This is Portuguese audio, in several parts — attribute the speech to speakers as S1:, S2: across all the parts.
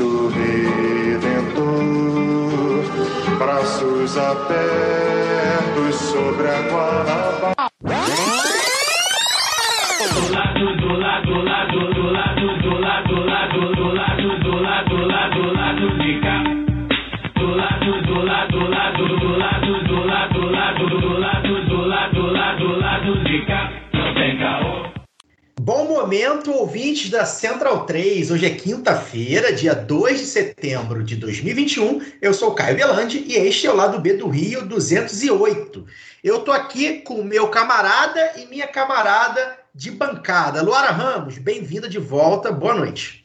S1: Cristo Redentor, braços abertos
S2: ouvintes da Central 3. Hoje é quinta-feira, dia 2 de setembro de 2021. Eu sou Caio Belandi e este é o lado B do Rio 208. Eu tô aqui com o meu camarada e minha camarada de bancada. Luara Ramos, bem-vinda de volta. Boa noite.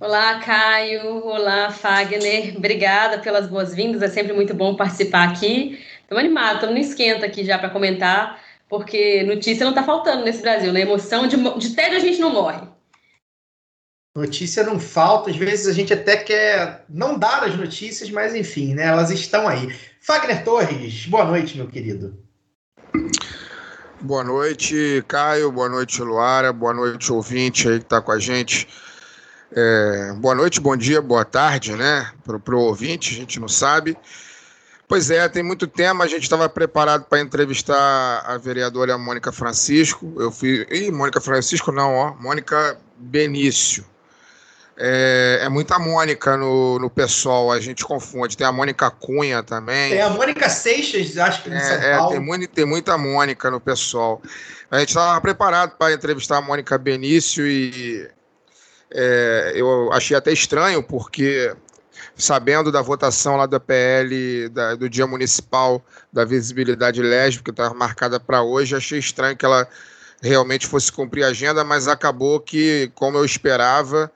S3: Olá, Caio. Olá, Fagner. Obrigada pelas boas-vindas. É sempre muito bom participar aqui. Estamos animados, estamos no esquenta aqui já para comentar, porque notícia não está faltando nesse Brasil, né? Emoção de, de tédio a gente não morre.
S2: Notícia não falta, às vezes a gente até quer não dar as notícias, mas enfim, né? Elas estão aí. Fagner Torres, boa noite, meu querido.
S4: Boa noite, Caio. Boa noite, Luara. Boa noite, ouvinte aí que está com a gente. É, boa noite, bom dia, boa tarde, né? Para o ouvinte, a gente não sabe. Pois é, tem muito tema. A gente estava preparado para entrevistar a vereadora Mônica Francisco. Eu fui. Ih, Mônica Francisco, não, ó. Mônica Benício. É, é muita Mônica no, no pessoal, a gente confunde. Tem a Mônica Cunha também.
S2: Tem a Mônica Seixas, acho que em São
S4: É, é,
S2: Paulo.
S4: tem, muito, tem muita Mônica no pessoal. A gente estava preparado para entrevistar a Mônica Benício e é, eu achei até estranho, porque sabendo da votação lá da PL, da- do Dia Municipal da Visibilidade Lésbica, que estava marcada para hoje, achei estranho que ela realmente fosse cumprir a agenda, mas acabou que, como eu esperava,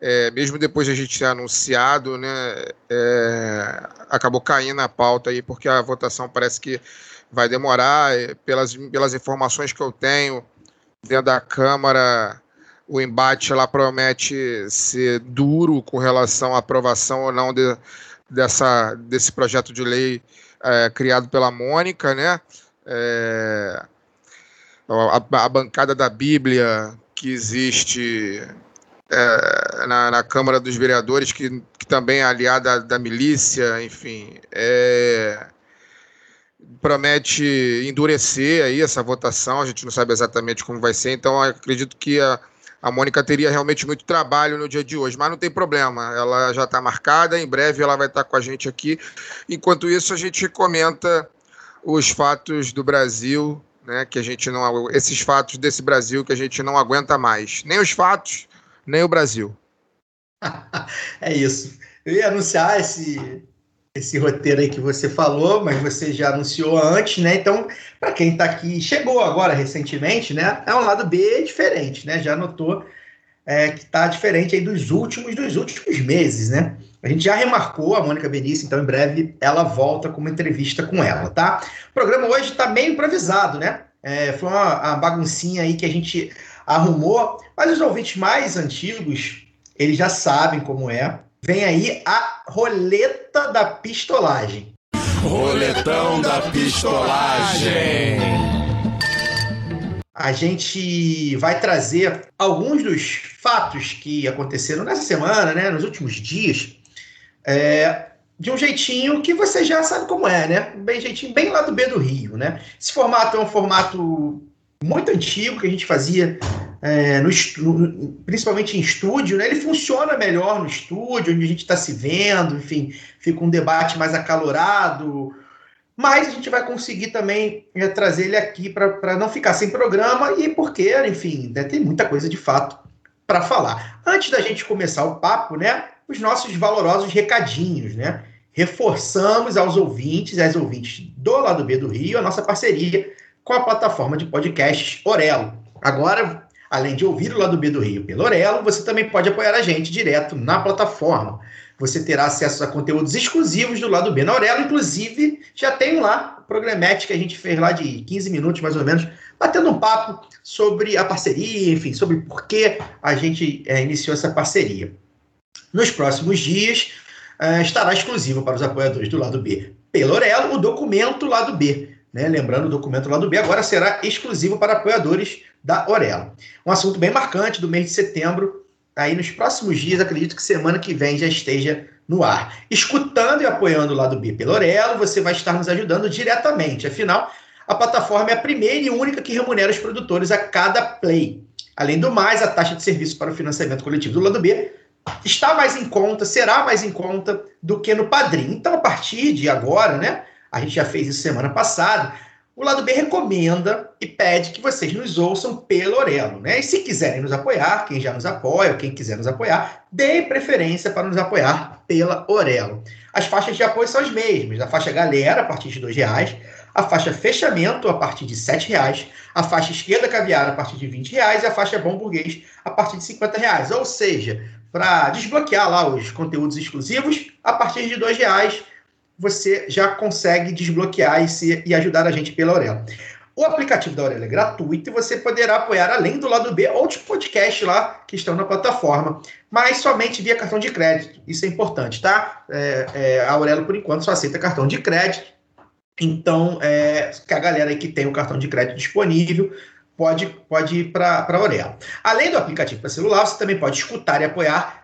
S4: é, mesmo depois de a gente ter anunciado, né, é, acabou caindo na pauta aí, porque a votação parece que vai demorar. Pelas, pelas informações que eu tenho dentro da Câmara, o embate lá promete ser duro com relação à aprovação ou não de- dessa, desse projeto de lei é, criado pela Mônica, né? É, a, a bancada da Bíblia que existe é, na, na Câmara dos Vereadores, que, que também é aliada da milícia, enfim, é, promete endurecer aí essa votação, a gente não sabe exatamente como vai ser, então acredito que a, a Mônica teria realmente muito trabalho no dia de hoje, mas não tem problema, ela já está marcada, em breve ela vai estar com a gente aqui. Enquanto isso, a gente comenta os fatos do Brasil, né, que a gente não esses fatos desse Brasil que a gente não aguenta mais, nem os fatos, nem o Brasil.
S2: É isso. Eu ia anunciar esse, esse roteiro aí que você falou, mas você já anunciou antes, né? Então, para quem está aqui, chegou agora recentemente, né? É um lado B diferente, né? Já notou é, que está diferente aí dos últimos, dos últimos meses, né? A gente já remarcou a Mônica Benício, então em breve ela volta com uma entrevista com ela, tá? O programa hoje está meio improvisado, né? É, foi uma, uma baguncinha aí que a gente arrumou, mas os ouvintes mais antigos, eles já sabem como é. Vem aí a roleta da pistolagem.
S5: Roletão da pistolagem.
S2: A gente vai trazer alguns dos fatos que aconteceram nessa semana, né, nos últimos dias, é, de um jeitinho que você já sabe como é, né? Bem jeitinho bem lá do B do Rio, né? Esse formato é um formato muito antigo que a gente fazia é, no, principalmente em estúdio, né? Ele funciona melhor no estúdio, onde a gente está se vendo, enfim, fica um debate mais acalorado. Mas a gente vai conseguir também é, trazer ele aqui para não ficar sem programa e porque, enfim, né, tem muita coisa de fato para falar. Antes da gente começar o papo, né? Os nossos valorosos recadinhos, né? Reforçamos aos ouvintes, às ouvintes do lado B do Rio, a nossa parceria com a plataforma de podcasts Orelo. Agora, Além de ouvir o lado B do Rio pelo Orelo, você também pode apoiar a gente direto na plataforma. Você terá acesso a conteúdos exclusivos do lado B na Aurelo, inclusive já tem lá o programete que a gente fez lá de 15 minutos mais ou menos, batendo um papo sobre a parceria, enfim, sobre por que a gente é, iniciou essa parceria. Nos próximos dias, uh, estará exclusivo para os apoiadores do lado B pelo Orelo o documento lado B. Né? Lembrando, o documento lado B agora será exclusivo para apoiadores da Orelo. Um assunto bem marcante do mês de setembro. Aí nos próximos dias, acredito que semana que vem já esteja no ar. Escutando e apoiando o lado B pelo Orelo, você vai estar nos ajudando diretamente. Afinal, a plataforma é a primeira e única que remunera os produtores a cada play. Além do mais, a taxa de serviço para o financiamento coletivo do lado B está mais em conta, será mais em conta do que no Padrim. Então, a partir de agora, né? A gente já fez isso semana passada. O lado B recomenda e pede que vocês nos ouçam pelo Orelo, né? E se quiserem nos apoiar, quem já nos apoia, quem quiser nos apoiar, dê preferência para nos apoiar pela Orelo. As faixas de apoio são as mesmas. A faixa galera, a partir de R$ reais, a faixa fechamento a partir de R$ reais, a faixa esquerda caviar a partir de R$ reais e a faixa bom burguês a partir de R$ reais. Ou seja, para desbloquear lá os conteúdos exclusivos, a partir de R$ reais você já consegue desbloquear e, se, e ajudar a gente pela Aurela. O aplicativo da Aurela é gratuito e você poderá apoiar, além do lado B, outros podcasts lá que estão na plataforma, mas somente via cartão de crédito. Isso é importante, tá? É, é, a Aurelo, por enquanto, só aceita cartão de crédito. Então, é, que a galera que tem o cartão de crédito disponível pode, pode ir para a Aurelo. Além do aplicativo para celular, você também pode escutar e apoiar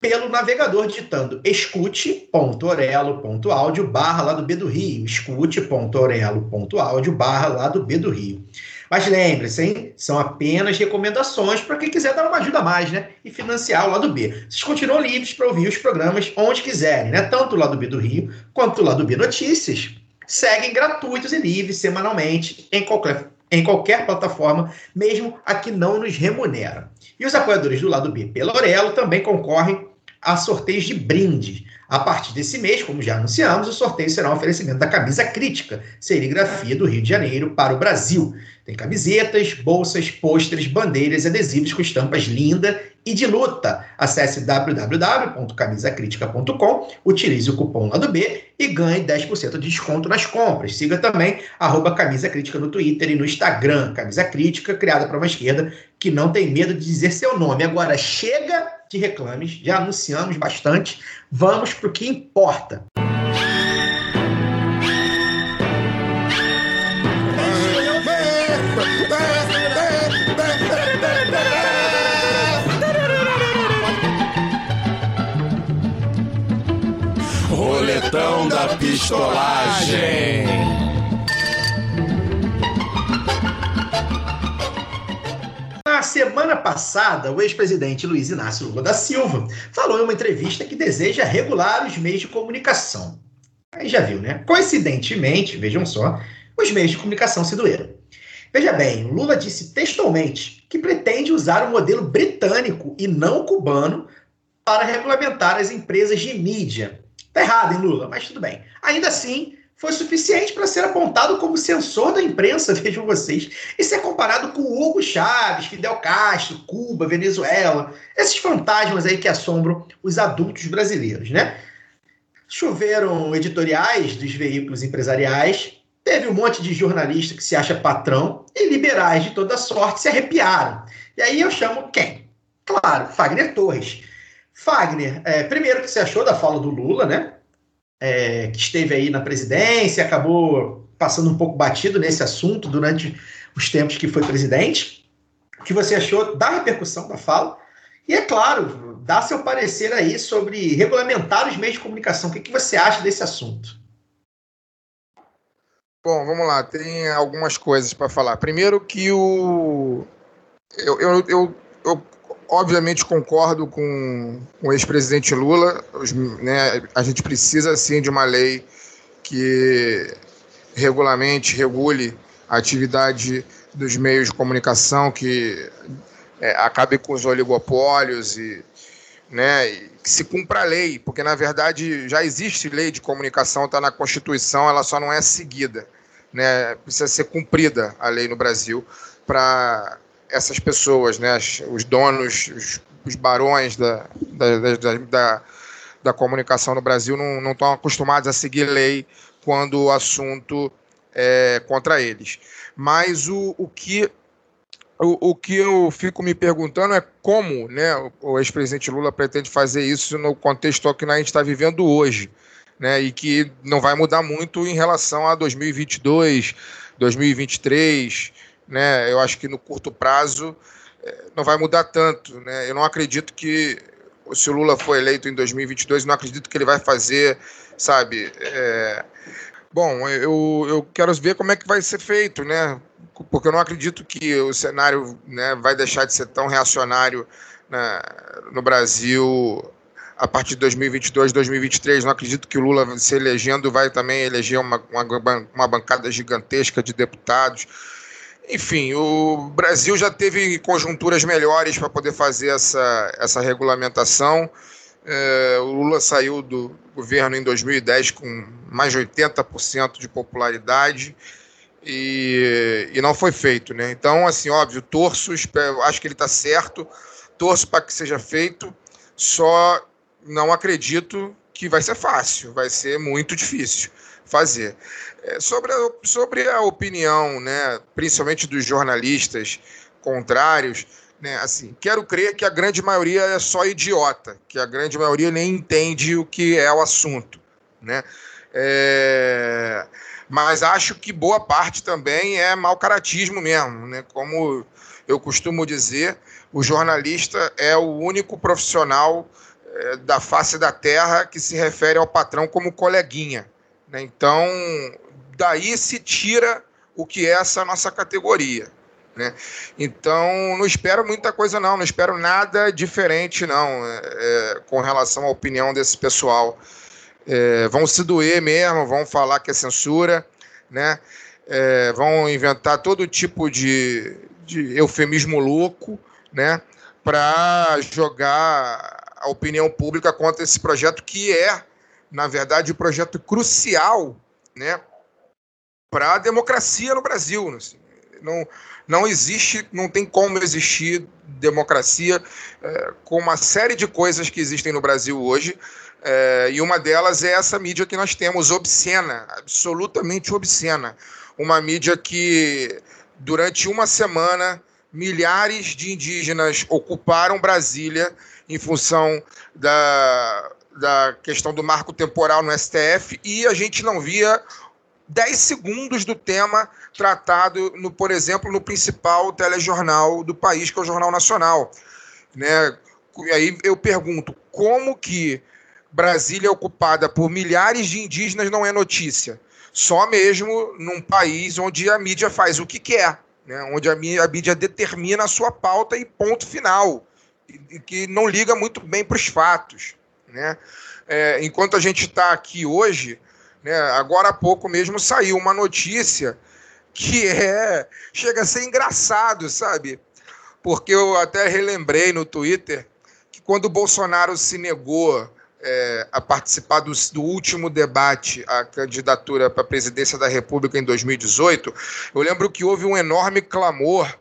S2: pelo navegador digitando escute.orelo.audio barra lá do B do Rio, escute.orelo.audio barra lá do B do Rio. Mas lembre-se, hein? São apenas recomendações para quem quiser dar uma ajuda a mais, né? E financiar o lado B. Vocês continuam livres para ouvir os programas onde quiserem, né? Tanto o lado B do Rio quanto o lado B Notícias seguem gratuitos e livres semanalmente em qualquer em qualquer plataforma, mesmo a que não nos remunera. E os apoiadores do lado B pela Orelo também concorrem a sorteios de brindes. A partir desse mês, como já anunciamos, o sorteio será um oferecimento da camisa crítica, serigrafia do Rio de Janeiro para o Brasil. Tem camisetas, bolsas, pôsteres, bandeiras e adesivos com estampas linda e de luta. Acesse www.camisacritica.com, utilize o cupom lado B e ganhe 10% de desconto nas compras. Siga também arroba Camisa Crítica no Twitter e no Instagram. Camisa Crítica, criada para uma esquerda que não tem medo de dizer seu nome. Agora chega de reclames, já anunciamos bastante. Vamos para o que importa.
S5: Roletão da pistolagem.
S2: Semana passada, o ex-presidente Luiz Inácio Lula da Silva falou em uma entrevista que deseja regular os meios de comunicação. Aí já viu, né? Coincidentemente, vejam só, os meios de comunicação se doeram. Veja bem, Lula disse textualmente que pretende usar o modelo britânico e não cubano para regulamentar as empresas de mídia. Tá errado, hein, Lula? Mas tudo bem. Ainda assim, foi suficiente para ser apontado como censor da imprensa, vejam vocês. Isso é comparado com Hugo Chávez, Fidel Castro, Cuba, Venezuela, esses fantasmas aí que assombram os adultos brasileiros, né? Choveram editoriais dos veículos empresariais, teve um monte de jornalista que se acha patrão e liberais de toda sorte se arrepiaram. E aí eu chamo quem? Claro, Fagner Torres. Fagner, é, primeiro, que você achou da fala do Lula, né? É, que esteve aí na presidência, acabou passando um pouco batido nesse assunto durante os tempos que foi presidente. O que você achou da repercussão da fala? E é claro, dá seu parecer aí sobre regulamentar os meios de comunicação. O que, que você acha desse assunto?
S4: Bom, vamos lá, tem algumas coisas para falar. Primeiro que o. Eu, eu, eu, obviamente concordo com, com o ex-presidente Lula. Os, né, a gente precisa sim de uma lei que regulamente, regule a atividade dos meios de comunicação, que é, acabe com os oligopólios e, né, e que se cumpra a lei, porque na verdade já existe lei de comunicação, está na Constituição, ela só não é seguida. Né? Precisa ser cumprida a lei no Brasil para essas pessoas, né, os donos, os, os barões da, da, da, da, da comunicação no Brasil não, estão acostumados a seguir lei quando o assunto é contra eles. Mas o, o que o, o que eu fico me perguntando é como né, o ex-presidente Lula pretende fazer isso no contexto que a gente está vivendo hoje, né, e que não vai mudar muito em relação a 2022, 2023. Né, eu acho que no curto prazo é, não vai mudar tanto. Né, eu não acredito que, se o Lula for eleito em 2022, não acredito que ele vai fazer, sabe. É, bom, eu, eu quero ver como é que vai ser feito, né? porque eu não acredito que o cenário né, vai deixar de ser tão reacionário né, no Brasil a partir de 2022, 2023. Não acredito que o Lula, se elegendo, vai também eleger uma, uma, uma bancada gigantesca de deputados. Enfim, o Brasil já teve conjunturas melhores para poder fazer essa, essa regulamentação. É, o Lula saiu do governo em 2010 com mais de 80% de popularidade e, e não foi feito, né? Então, assim, óbvio, torço, espero, acho que ele está certo, torço para que seja feito, só não acredito que vai ser fácil, vai ser muito difícil fazer. É, sobre, a, sobre a opinião, né, principalmente dos jornalistas contrários, né, assim, quero crer que a grande maioria é só idiota, que a grande maioria nem entende o que é o assunto, né? É, mas acho que boa parte também é mau caratismo mesmo, né? Como eu costumo dizer, o jornalista é o único profissional é, da face da terra que se refere ao patrão como coleguinha. Né? Então, daí se tira o que é essa nossa categoria. Né? Então, não espero muita coisa, não, não espero nada diferente, não, é, é com relação à opinião desse pessoal é, vão se doer mesmo, vão falar que é censura, né? É, vão inventar todo tipo de, de eufemismo louco, né? Para jogar a opinião pública contra esse projeto que é, na verdade, um projeto crucial, né? Para a democracia no Brasil. Assim. Não, não existe, não tem como existir democracia é, com uma série de coisas que existem no Brasil hoje é, e uma delas é essa mídia que nós temos, obscena, absolutamente obscena. Uma mídia que, durante uma semana, milhares de indígenas ocuparam Brasília em função da, da questão do marco temporal no STF e a gente não via 10 segundos do tema tratado, no, por exemplo, no principal telejornal do país, que é o Jornal Nacional. Né? E aí eu pergunto, como que Brasília ocupada por milhares de indígenas não é notícia. Só mesmo num país onde a mídia faz o que quer, né? onde a mídia determina a sua pauta e ponto final, e que não liga muito bem para os fatos. Né? É, enquanto a gente está aqui hoje, né, agora há pouco mesmo saiu uma notícia que é chega a ser engraçado, sabe? Porque eu até relembrei no Twitter que quando o Bolsonaro se negou é, a participar do, do, último debate à candidatura para a presidência da República em 2018, eu lembro que houve um enorme clamor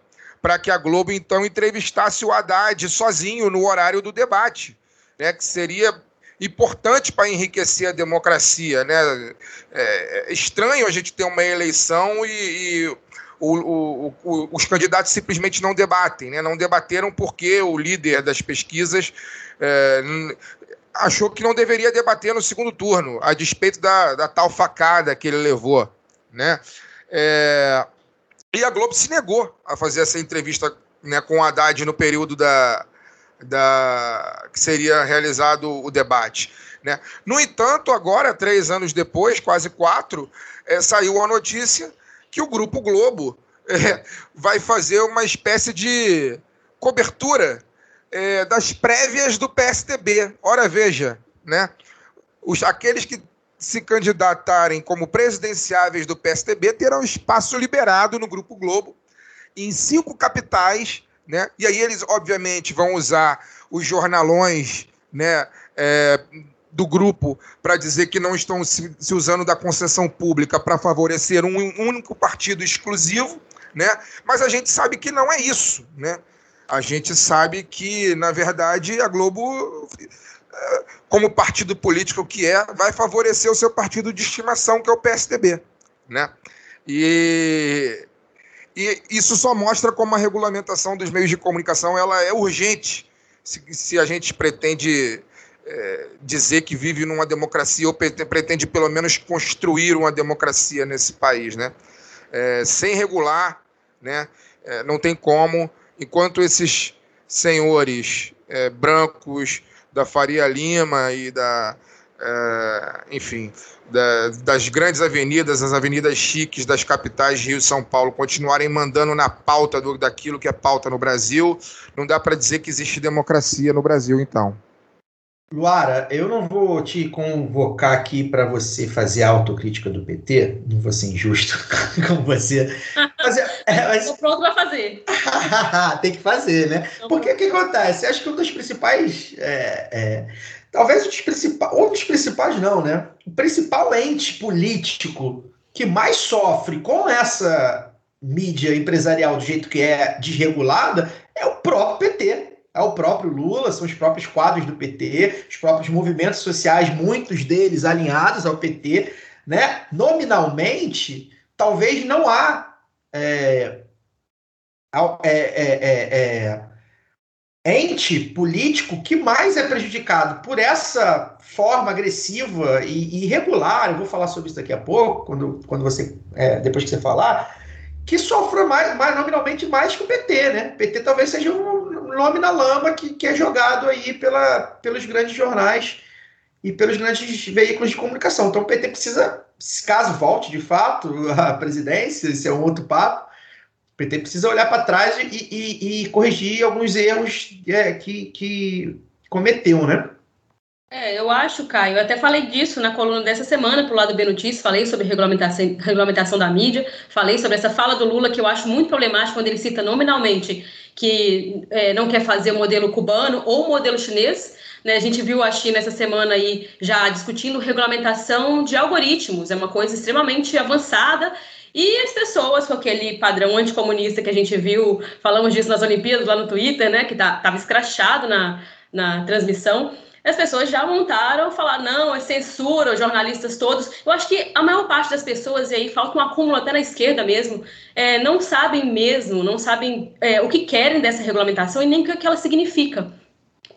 S4: para que a Globo então entrevistasse o Haddad sozinho no horário do debate, né, que seria importante para enriquecer a democracia. Né? É, é estranho a gente ter uma eleição e, e o, o, o, os candidatos simplesmente não debatem, né? não debateram porque o líder das pesquisas é, achou que não deveria debater no segundo turno, a despeito da, da tal facada que ele levou. Né? É, e a Globo se negou a fazer essa entrevista né, com o Haddad no período da, da que seria realizado o debate. Né? No entanto, agora, três anos depois, quase quatro, é, saiu a notícia que o Grupo Globo é, vai fazer uma espécie de cobertura é, das prévias do PSDB. Ora, veja, né? Os, aqueles que se candidatarem como presidenciáveis do PSDB terão espaço liberado no Grupo Globo em cinco capitais, né? E aí eles, obviamente, vão usar os jornalões, né? É, do grupo para dizer que não estão se, usando da concessão pública para favorecer um, um único partido exclusivo, né? Mas a gente sabe que não é isso, né? A gente sabe que, na verdade, a Globo, eh, como partido político que é, vai favorecer o seu partido de estimação, que é o PSDB, né? E, e isso só mostra como a regulamentação dos meios de comunicação ela é urgente se, se a gente pretende é, dizer que vive numa democracia ou pretende pelo menos construir uma democracia nesse país, né? É, sem regular, né? É, não tem como, enquanto esses senhores é, brancos da Faria Lima e da, é, enfim, da, das grandes avenidas, as avenidas chiques das capitais Rio e São Paulo continuarem mandando na pauta do, daquilo que é pauta no Brasil, não dá para dizer que existe democracia no Brasil, então.
S2: Luara, eu não vou te convocar aqui para você fazer a autocrítica do PT, não vou ser injusto com você.
S3: Mas, é, é mas... Estou pronto para fazer.
S2: Tem que fazer, né? Porque o que acontece? Acho que um dos principais. É, é, talvez um dos principais. Um dos principais, não, né? O principal ente político que mais sofre com essa mídia empresarial do jeito que é desregulada é o próprio PT é o próprio Lula, são os próprios quadros do PT, os próprios movimentos sociais, muitos deles alinhados ao PT, né? Nominalmente, talvez não há é, é, é, ente político que mais é prejudicado por essa forma agressiva e, irregular. Eu vou falar sobre isso daqui a pouco, quando, quando você depois que você falar, que sofre mais, mais nominalmente mais que o PT, né? O PT talvez seja um nome na lama que, que é jogado aí pela, pelos grandes jornais e pelos grandes veículos de comunicação. Então o PT precisa, caso volte de fato à presidência, esse é um outro papo, o PT precisa olhar para trás e, e, e, corrigir alguns erros é, que, que cometeu, né?
S3: É, eu acho, Caio, eu até falei disso na coluna dessa semana para o lado B Notícias, falei sobre regulamentação, regulamentação da mídia, falei sobre essa fala do Lula que eu acho muito problemática quando ele cita nominalmente que é, não quer fazer o modelo cubano ou o modelo chinês. Né? A gente viu a China essa semana aí já discutindo regulamentação de algoritmos, é uma coisa extremamente avançada. E as pessoas com aquele padrão anticomunista que a gente viu, falamos disso nas Olimpíadas lá no Twitter, né, que estava tá, escrachado na, na transmissão, as pessoas já montaram, falar não, é censura, os jornalistas todos. Eu acho que a maior parte das pessoas, e aí falta um acúmulo até na esquerda mesmo, é, não sabem mesmo, não sabem é, o que querem dessa regulamentação e nem o que ela significa.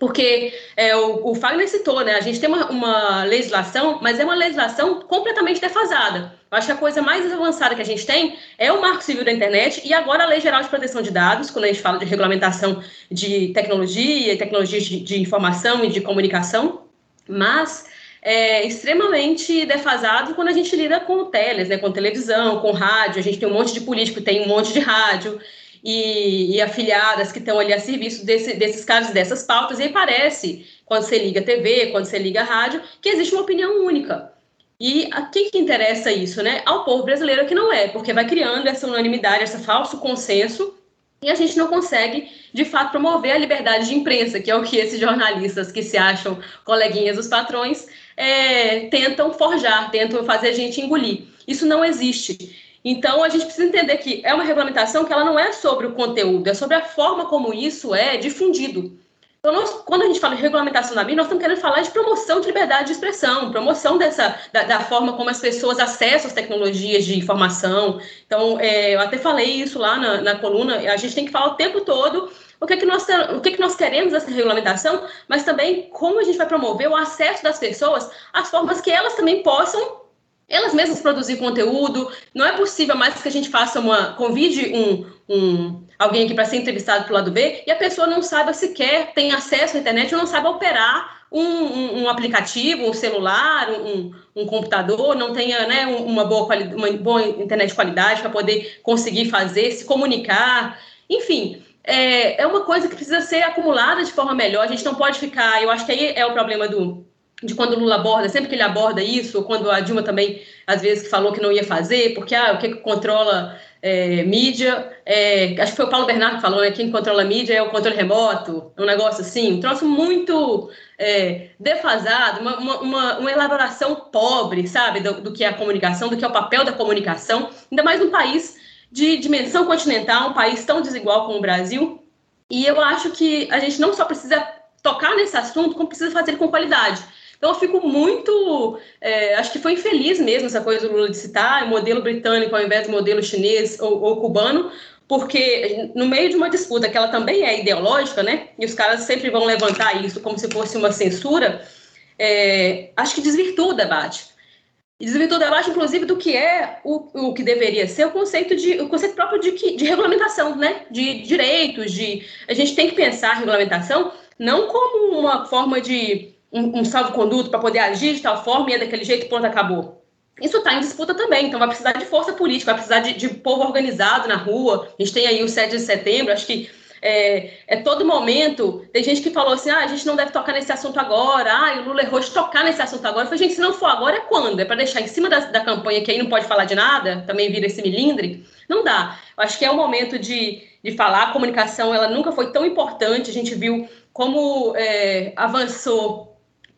S3: Porque é, o, o Fagner citou, né? A gente tem uma, uma legislação, mas é uma legislação completamente defasada. Eu acho que a coisa mais avançada que a gente tem é o Marco Civil da Internet e agora a Lei Geral de Proteção de Dados, quando a gente fala de regulamentação de tecnologia, tecnologias de, de informação e de comunicação, mas é extremamente defasado quando a gente lida com teles, né, com televisão, com rádio. A gente tem um monte de político, tem um monte de rádio e, e afiliadas que estão ali a serviço desse, desses casos, dessas pautas, e aí parece, quando você liga TV, quando você liga rádio, que existe uma opinião única. E a quem que interessa isso, né? Ao povo brasileiro que não é, porque vai criando essa unanimidade, esse falso consenso, e a gente não consegue, de fato, promover a liberdade de imprensa, que é o que esses jornalistas que se acham coleguinhas dos patrões é, tentam forjar, tentam fazer a gente engolir. Isso não existe. Então, a gente precisa entender que é uma regulamentação que ela não é sobre o conteúdo, é sobre a forma como isso é difundido. Então, nós, quando a gente fala de regulamentação da mídia, nós estamos querendo falar de promoção de liberdade de expressão, promoção dessa, da, da forma como as pessoas acessam as tecnologias de informação. Então, é, eu até falei isso lá na, na, coluna, a gente tem que falar o tempo todo o que, é que, nós, o que, é que nós queremos dessa regulamentação, mas também como a gente vai promover o acesso das pessoas às formas que elas também possam elas mesmas produzir conteúdo. Não é possível mais que a gente faça uma. convide um, um alguém aqui para ser entrevistado pelo lado B e a pessoa não saiba sequer, tem acesso à internet ou não saiba operar um, um, um aplicativo, um celular, um, um, computador, não tenha né, uma, boa uma boa internet de qualidade para poder conseguir fazer, se comunicar. Enfim, é, é uma coisa que precisa ser acumulada de forma melhor. A gente não pode ficar. Eu acho que aí é o problema do de quando o Lula aborda, sempre que ele aborda isso, ou quando a Dilma também, às vezes, falou que não ia fazer, porque ah, o que, que controla é, mídia, é, acho que foi o Paulo Bernardo que falou, né, quem controla mídia é o controle remoto, um negócio assim, um troço muito é, defasado, uma, uma, uma, elaboração pobre, sabe, do, do, que é a comunicação, do que é o papel da comunicação, ainda mais num país de dimensão continental, um país tão desigual como o Brasil. E eu acho que a gente não só precisa tocar nesse assunto, como precisa fazer com qualidade. Então, eu fico muito. É, acho que foi infeliz mesmo essa coisa do Lula de citar modelo britânico ao invés do modelo chinês ou, ou cubano, porque no meio de uma disputa que ela também é ideológica, né? E os caras sempre vão levantar isso como se fosse uma censura, é, acho que desvirtua o debate. E desvirtua o debate, inclusive, do que é o, o que deveria ser o conceito, de, o conceito próprio de, de regulamentação, né? De direitos, de. A gente tem que pensar regulamentação não como uma forma de um, um salvo-conduto para poder agir de tal forma e é daquele jeito, pronto, acabou. Isso está em disputa também, então vai precisar de força política, vai precisar de, de povo organizado na rua. A gente tem aí o 7 de setembro, acho que é, é, todo momento. Tem gente que falou assim: ah, a gente não deve tocar nesse assunto agora, ah, o Lula errou de tocar nesse assunto agora. Eu falei, gente, se não for agora, é quando? É para deixar em cima da, da campanha que aí não pode falar de nada, também vira esse milindre? Não dá. Eu acho que é o momento de, de falar. A comunicação ela nunca foi tão importante. A gente viu como é, avançou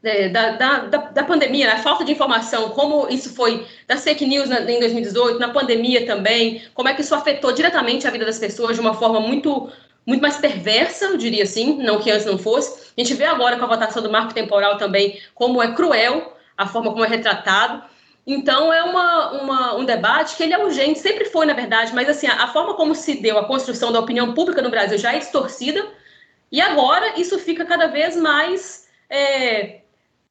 S3: é, da, da, da, pandemia, né? a falta de informação, como isso foi das fake news na, em 2018, na pandemia também, como é que isso afetou diretamente a vida das pessoas de uma forma muito muito mais perversa, eu diria assim, não que antes não fosse. A gente vê agora com a votação do marco temporal também como é cruel a forma como é retratado. Então é uma, uma, um debate que ele é urgente, sempre foi na verdade, mas assim a, a forma como se deu a construção da opinião pública no Brasil já é distorcida e agora isso fica cada vez mais é,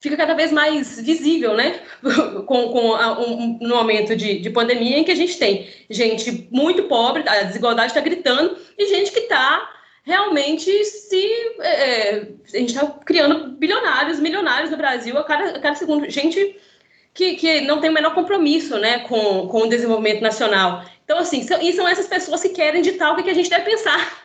S3: fica cada vez mais visível, né? com, com a, um, no momento de, de pandemia em que a gente tem gente muito pobre, a desigualdade está gritando, e gente que está realmente se. É, a gente está criando bilionários, milionários no Brasil a cada, a cada segundo. Gente que, que não tem o menor compromisso né, com, com o desenvolvimento nacional. Então, assim, são, e são essas pessoas que querem ditar o que a gente deve pensar.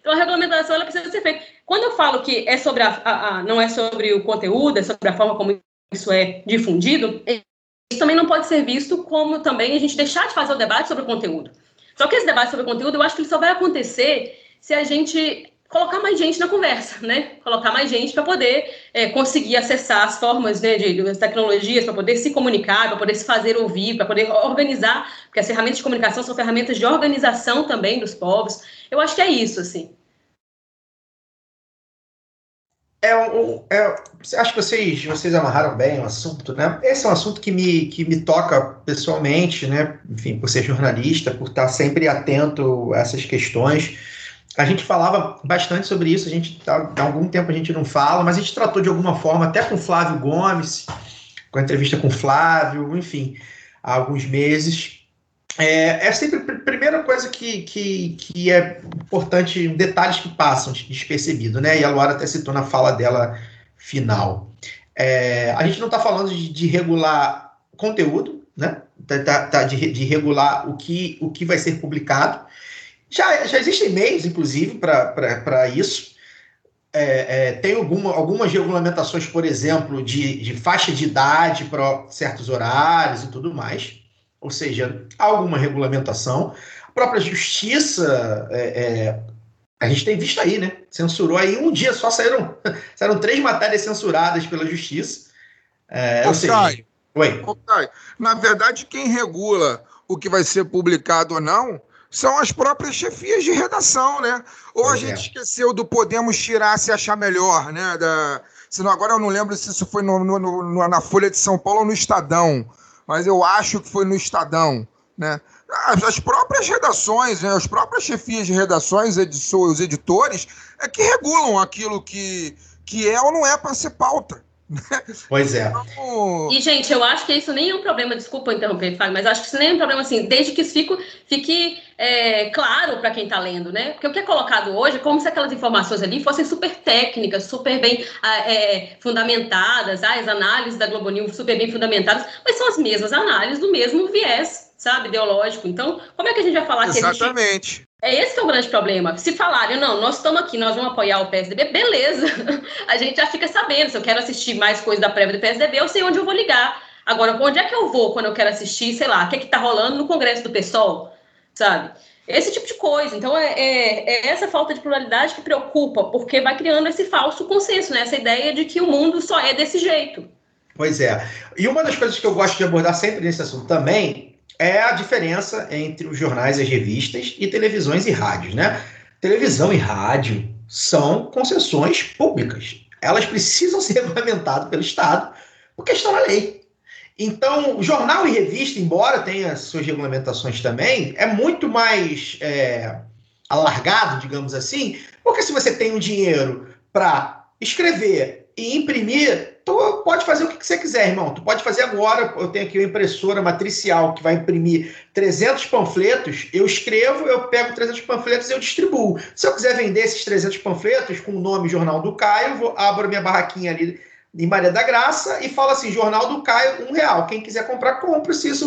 S3: Então, a regulamentação ela precisa ser feita. Quando eu falo que é sobre a, a, a, não é sobre o conteúdo, é sobre a forma como isso é difundido, isso também não pode ser visto como também a gente deixar de fazer o debate sobre o conteúdo. Só que esse debate sobre o conteúdo, eu acho que ele só vai acontecer se a gente colocar mais gente na conversa, né? Colocar mais gente para poder é, conseguir acessar as formas né, de, de tecnologias, para poder se comunicar, para poder se fazer ouvir, para poder organizar, porque as ferramentas de comunicação são ferramentas de organização também dos povos. Eu acho que é isso, assim.
S2: É, é, acho que vocês, vocês amarraram bem o assunto, né? Esse é um assunto que me, que me toca pessoalmente, né? Enfim, por ser jornalista, por estar sempre atento a essas questões. A gente falava bastante sobre isso, a gente tá, há algum tempo a gente não fala, mas a gente tratou de alguma forma, até com Flávio Gomes, com a entrevista com Flávio, enfim, há alguns meses. É, é sempre a primeira coisa que, que, que é importante, detalhes que passam despercebido, né? E a Luara até citou na fala dela final. É, a gente não está falando de, de, regular conteúdo, né? Tá, tá, tá de, de, regular o que, o que vai ser publicado. Já, já existem meios, inclusive, para isso. É, é, tem alguma, algumas regulamentações, por exemplo, de, de faixa de idade para certos horários e tudo mais ou seja, alguma regulamentação. A própria justiça, é, é, a gente tem visto aí, né? Censurou aí um dia só saíram, saíram três matérias censuradas pela justiça.
S4: É, ou seja, Oi. Na verdade, quem regula o que vai ser publicado ou não são as próprias chefias de redação, né? Ou a gente é. esqueceu do podemos tirar se achar melhor, né? Da, senão agora eu não lembro se isso foi no, no, no, na Folha de São Paulo ou no Estadão mas eu acho que foi no Estadão, né? As próprias redações, né, as próprias chefias de redações, os editores, é que regulam aquilo que, que é ou não é para ser pauta.
S2: Pois é.
S3: Então, e, gente, eu acho que isso nem é um problema, desculpa interromper, Fábio, mas acho que isso nem é um problema, assim, desde que isso fique, fique é, claro para quem está lendo, né? Porque o que é colocado hoje é como se aquelas informações ali fossem super técnicas, super bem ah, é, fundamentadas, ah, as análises da Globo News super bem fundamentadas, mas são as mesmas análises do mesmo viés, sabe, ideológico. Então, como é que a gente vai falar
S4: Exatamente.
S3: que Exatamente. É esse que é o grande problema. Se falarem, não, nós estamos aqui, nós vamos apoiar o PSDB, beleza. A gente já fica sabendo. Se eu quero assistir mais coisa da prévia do PSDB, eu sei onde eu vou ligar. Agora, onde é que eu vou quando eu quero assistir, sei lá, o que é que tá rolando no Congresso do PSOL, sabe? Esse tipo de coisa. Então, é, é, é, essa falta de pluralidade que preocupa, porque vai criando esse falso consenso, né? Essa ideia de que o mundo só é desse jeito.
S2: Pois é. E uma das coisas que eu gosto de abordar sempre nesse assunto também é a diferença entre os jornais e as revistas e televisões e rádios, né? Televisão e rádio são concessões públicas. Elas precisam ser regulamentadas pelo Estado, porque estão na lei. Então, jornal e revista, embora tenha suas regulamentações também, é muito mais é, alargado, digamos assim, porque se você tem um dinheiro para escrever e imprimir, tu pode fazer o que você quiser, irmão. Tu pode fazer agora. Eu tenho aqui uma impressora matricial que vai imprimir 300 panfletos. Eu escrevo, eu pego 300 panfletos e eu distribuo. Se eu quiser vender esses 300 panfletos com o nome Jornal do Caio, vou, abro minha barraquinha ali em Maria da Graça e falo assim: Jornal do Caio, um real. Quem quiser comprar, compra. Se isso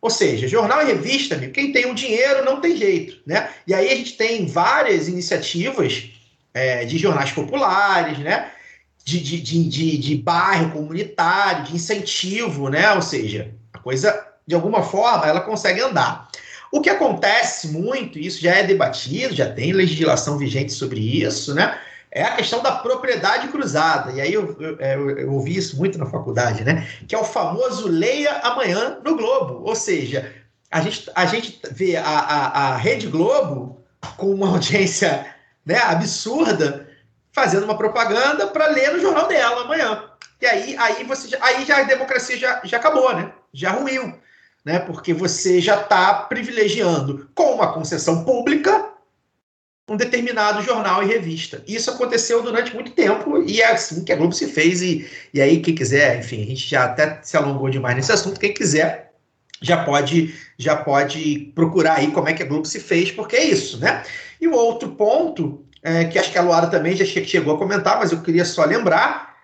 S2: ou seja, jornal e revista, amigo, quem tem o dinheiro não tem jeito, né? E aí a gente tem várias iniciativas é, de jornais populares, né? De, de, de, de, de bairro comunitário, de incentivo, né? Ou seja, a coisa, de alguma forma, ela consegue andar. O que acontece muito, isso já é debatido, já tem legislação vigente sobre isso, né? é a questão da propriedade cruzada. E aí eu, eu, é, eu, eu, ouvi isso muito na faculdade, né? Que é o famoso leia amanhã no Globo. Ou seja, a gente, a gente vê a, a, a Rede Globo com uma audiência né, absurda fazendo uma propaganda para ler no jornal dela amanhã. E aí, aí, você já, aí já a democracia já, já acabou, né? Já ruiu. Né? Porque você já está privilegiando com uma concessão pública um determinado jornal e revista. Isso aconteceu durante muito tempo e é assim que a Globo se fez. E, e aí, quem quiser, enfim, a gente já até se alongou demais nesse assunto. Quem quiser já pode já pode procurar aí como é que a Globo se fez, porque é isso, né? E o outro ponto, é, que acho que a Luara também já chegou a comentar, mas eu queria só lembrar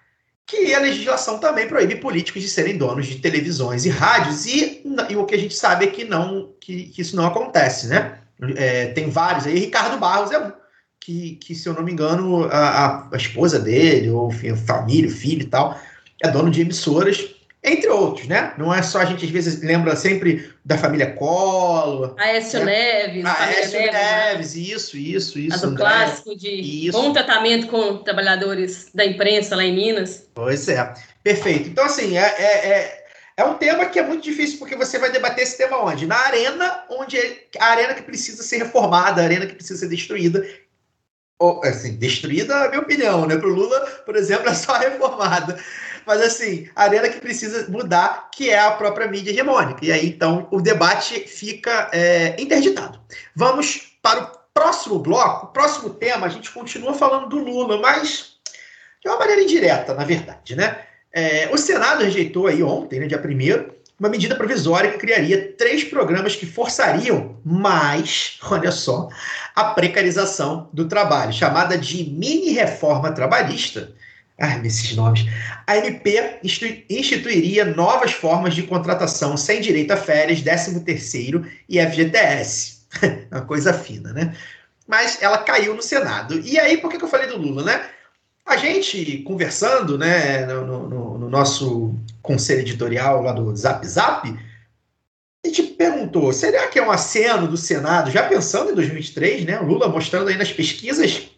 S2: que a legislação também proíbe políticos de serem donos de televisões e rádios, e, e o que a gente sabe é que não que, que isso não acontece, né? É, tem vários aí, Ricardo Barros é um, que, que se eu não me engano, a, a esposa dele, ou enfim, família, filho e tal, é dono de emissoras, entre outros, né? Não é só a gente às vezes lembra sempre da família Collor.
S3: Aécio né? Neves.
S2: Aécio Neves, Neves né? isso, isso, isso. A
S3: do André. clássico de isso. bom tratamento com trabalhadores da imprensa lá em Minas.
S2: Pois é, perfeito. Então, assim, é, é, é é um tema que é muito difícil, porque você vai debater esse tema onde? Na arena, onde é a arena que precisa ser reformada, a arena que precisa ser destruída. Ou, assim, destruída, na minha opinião, né? Para o Lula, por exemplo, é só reformada. Mas, assim, a arena que precisa mudar, que é a própria mídia hegemônica. E aí, então, o debate fica é, interditado. Vamos para o próximo bloco. O próximo tema, a gente continua falando do Lula, mas de uma maneira indireta, na verdade, né? É, o Senado rejeitou aí ontem, né, dia 1 uma medida provisória que criaria três programas que forçariam mais, olha só, a precarização do trabalho, chamada de mini-reforma trabalhista. Ai, esses nomes. A MP instituiria novas formas de contratação sem direito a férias, 13º e FGTS. uma coisa fina, né? Mas ela caiu no Senado. E aí, por que eu falei do Lula, né? A gente conversando né, no, no, no, nosso conselho editorial lá do Zap Zap, a gente perguntou: será que é um aceno do Senado, já pensando em 2023, né? O Lula mostrando aí nas pesquisas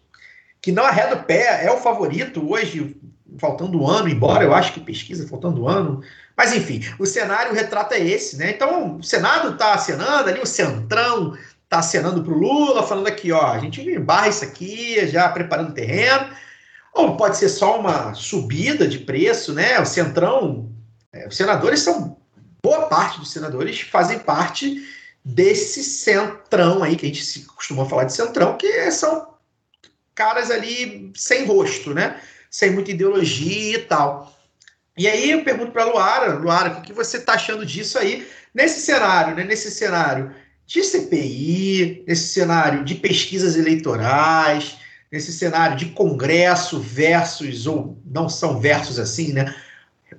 S2: que não arreda o pé, é o favorito hoje, faltando um ano, embora eu acho que pesquisa faltando um ano. Mas enfim, o cenário o retrato é esse, né? Então, o Senado está acenando ali, o Centrão está acenando para o Lula, falando aqui, ó, a gente barra isso aqui, já preparando o terreno. Ou pode ser só uma subida de preço, né? O Centrão, é, os senadores são, boa parte dos senadores fazem parte desse centrão aí, que a gente costuma falar de centrão, que são caras ali sem rosto, né? Sem muita ideologia e tal. E aí eu pergunto para Luara, Luara, o que você está achando disso aí, nesse cenário, né? Nesse cenário de CPI, nesse cenário de pesquisas eleitorais, nesse cenário de Congresso versus, ou não são versus assim, né?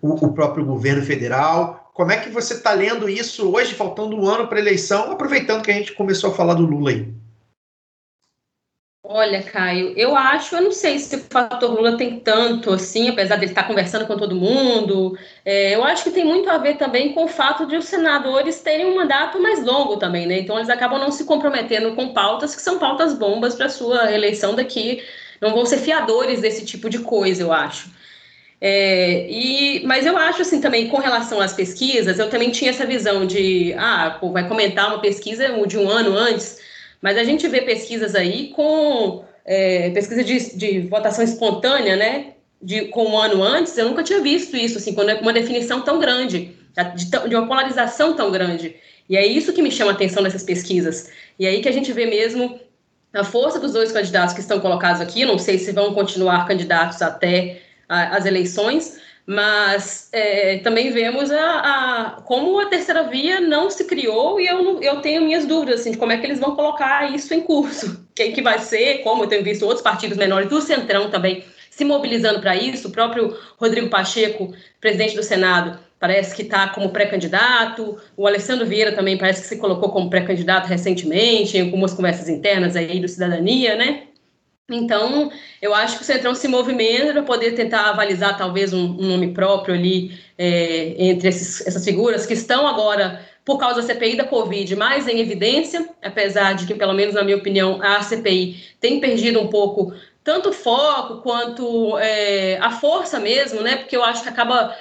S2: O, o próprio governo federal. Como é que você está lendo isso hoje, faltando um ano para a eleição, aproveitando que a gente começou a falar do Lula aí?
S3: Olha, Caio, eu acho, eu não sei se o fator Lula tem tanto assim, apesar de ele estar conversando com todo mundo. É, eu acho que tem muito a ver também com o fato de os senadores terem um mandato mais longo também, né? Então eles acabam não se comprometendo com pautas que são pautas bombas para sua reeleição daqui. Não vão ser fiadores desse tipo de coisa, eu acho. É, e, mas eu acho assim também, com relação às pesquisas, eu também tinha essa visão de, ah, vai comentar uma pesquisa de um ano antes, mas a gente vê pesquisas aí com é, pesquisa de, de, votação espontânea, né? De, com um ano antes, eu nunca tinha visto isso, assim, quando é uma definição tão grande, de, de uma polarização tão grande. E é isso que me chama a atenção nessas pesquisas. E aí que a gente vê mesmo a força dos dois candidatos que estão colocados aqui, não sei se vão continuar candidatos até as eleições, mas é, também vemos a, a, como a terceira via não se criou e eu, eu tenho minhas dúvidas assim, de como é que eles vão colocar isso em curso. Quem que vai ser, como eu tenho visto outros partidos menores do Centrão também se mobilizando para isso, o próprio Rodrigo Pacheco, presidente do Senado, parece que está como pré-candidato, o Alessandro Vieira também parece que se colocou como pré-candidato recentemente, em algumas conversas internas aí do Cidadania, né? Então, eu acho que o Centrão se movimenta para poder tentar avalizar talvez um, um nome próprio ali é, entre esses, essas figuras que estão agora, por causa da CPI da Covid, mais em evidência, apesar de que, pelo menos na minha opinião, a CPI tem perdido um pouco tanto foco quanto é, a força mesmo, né? Porque eu acho que acaba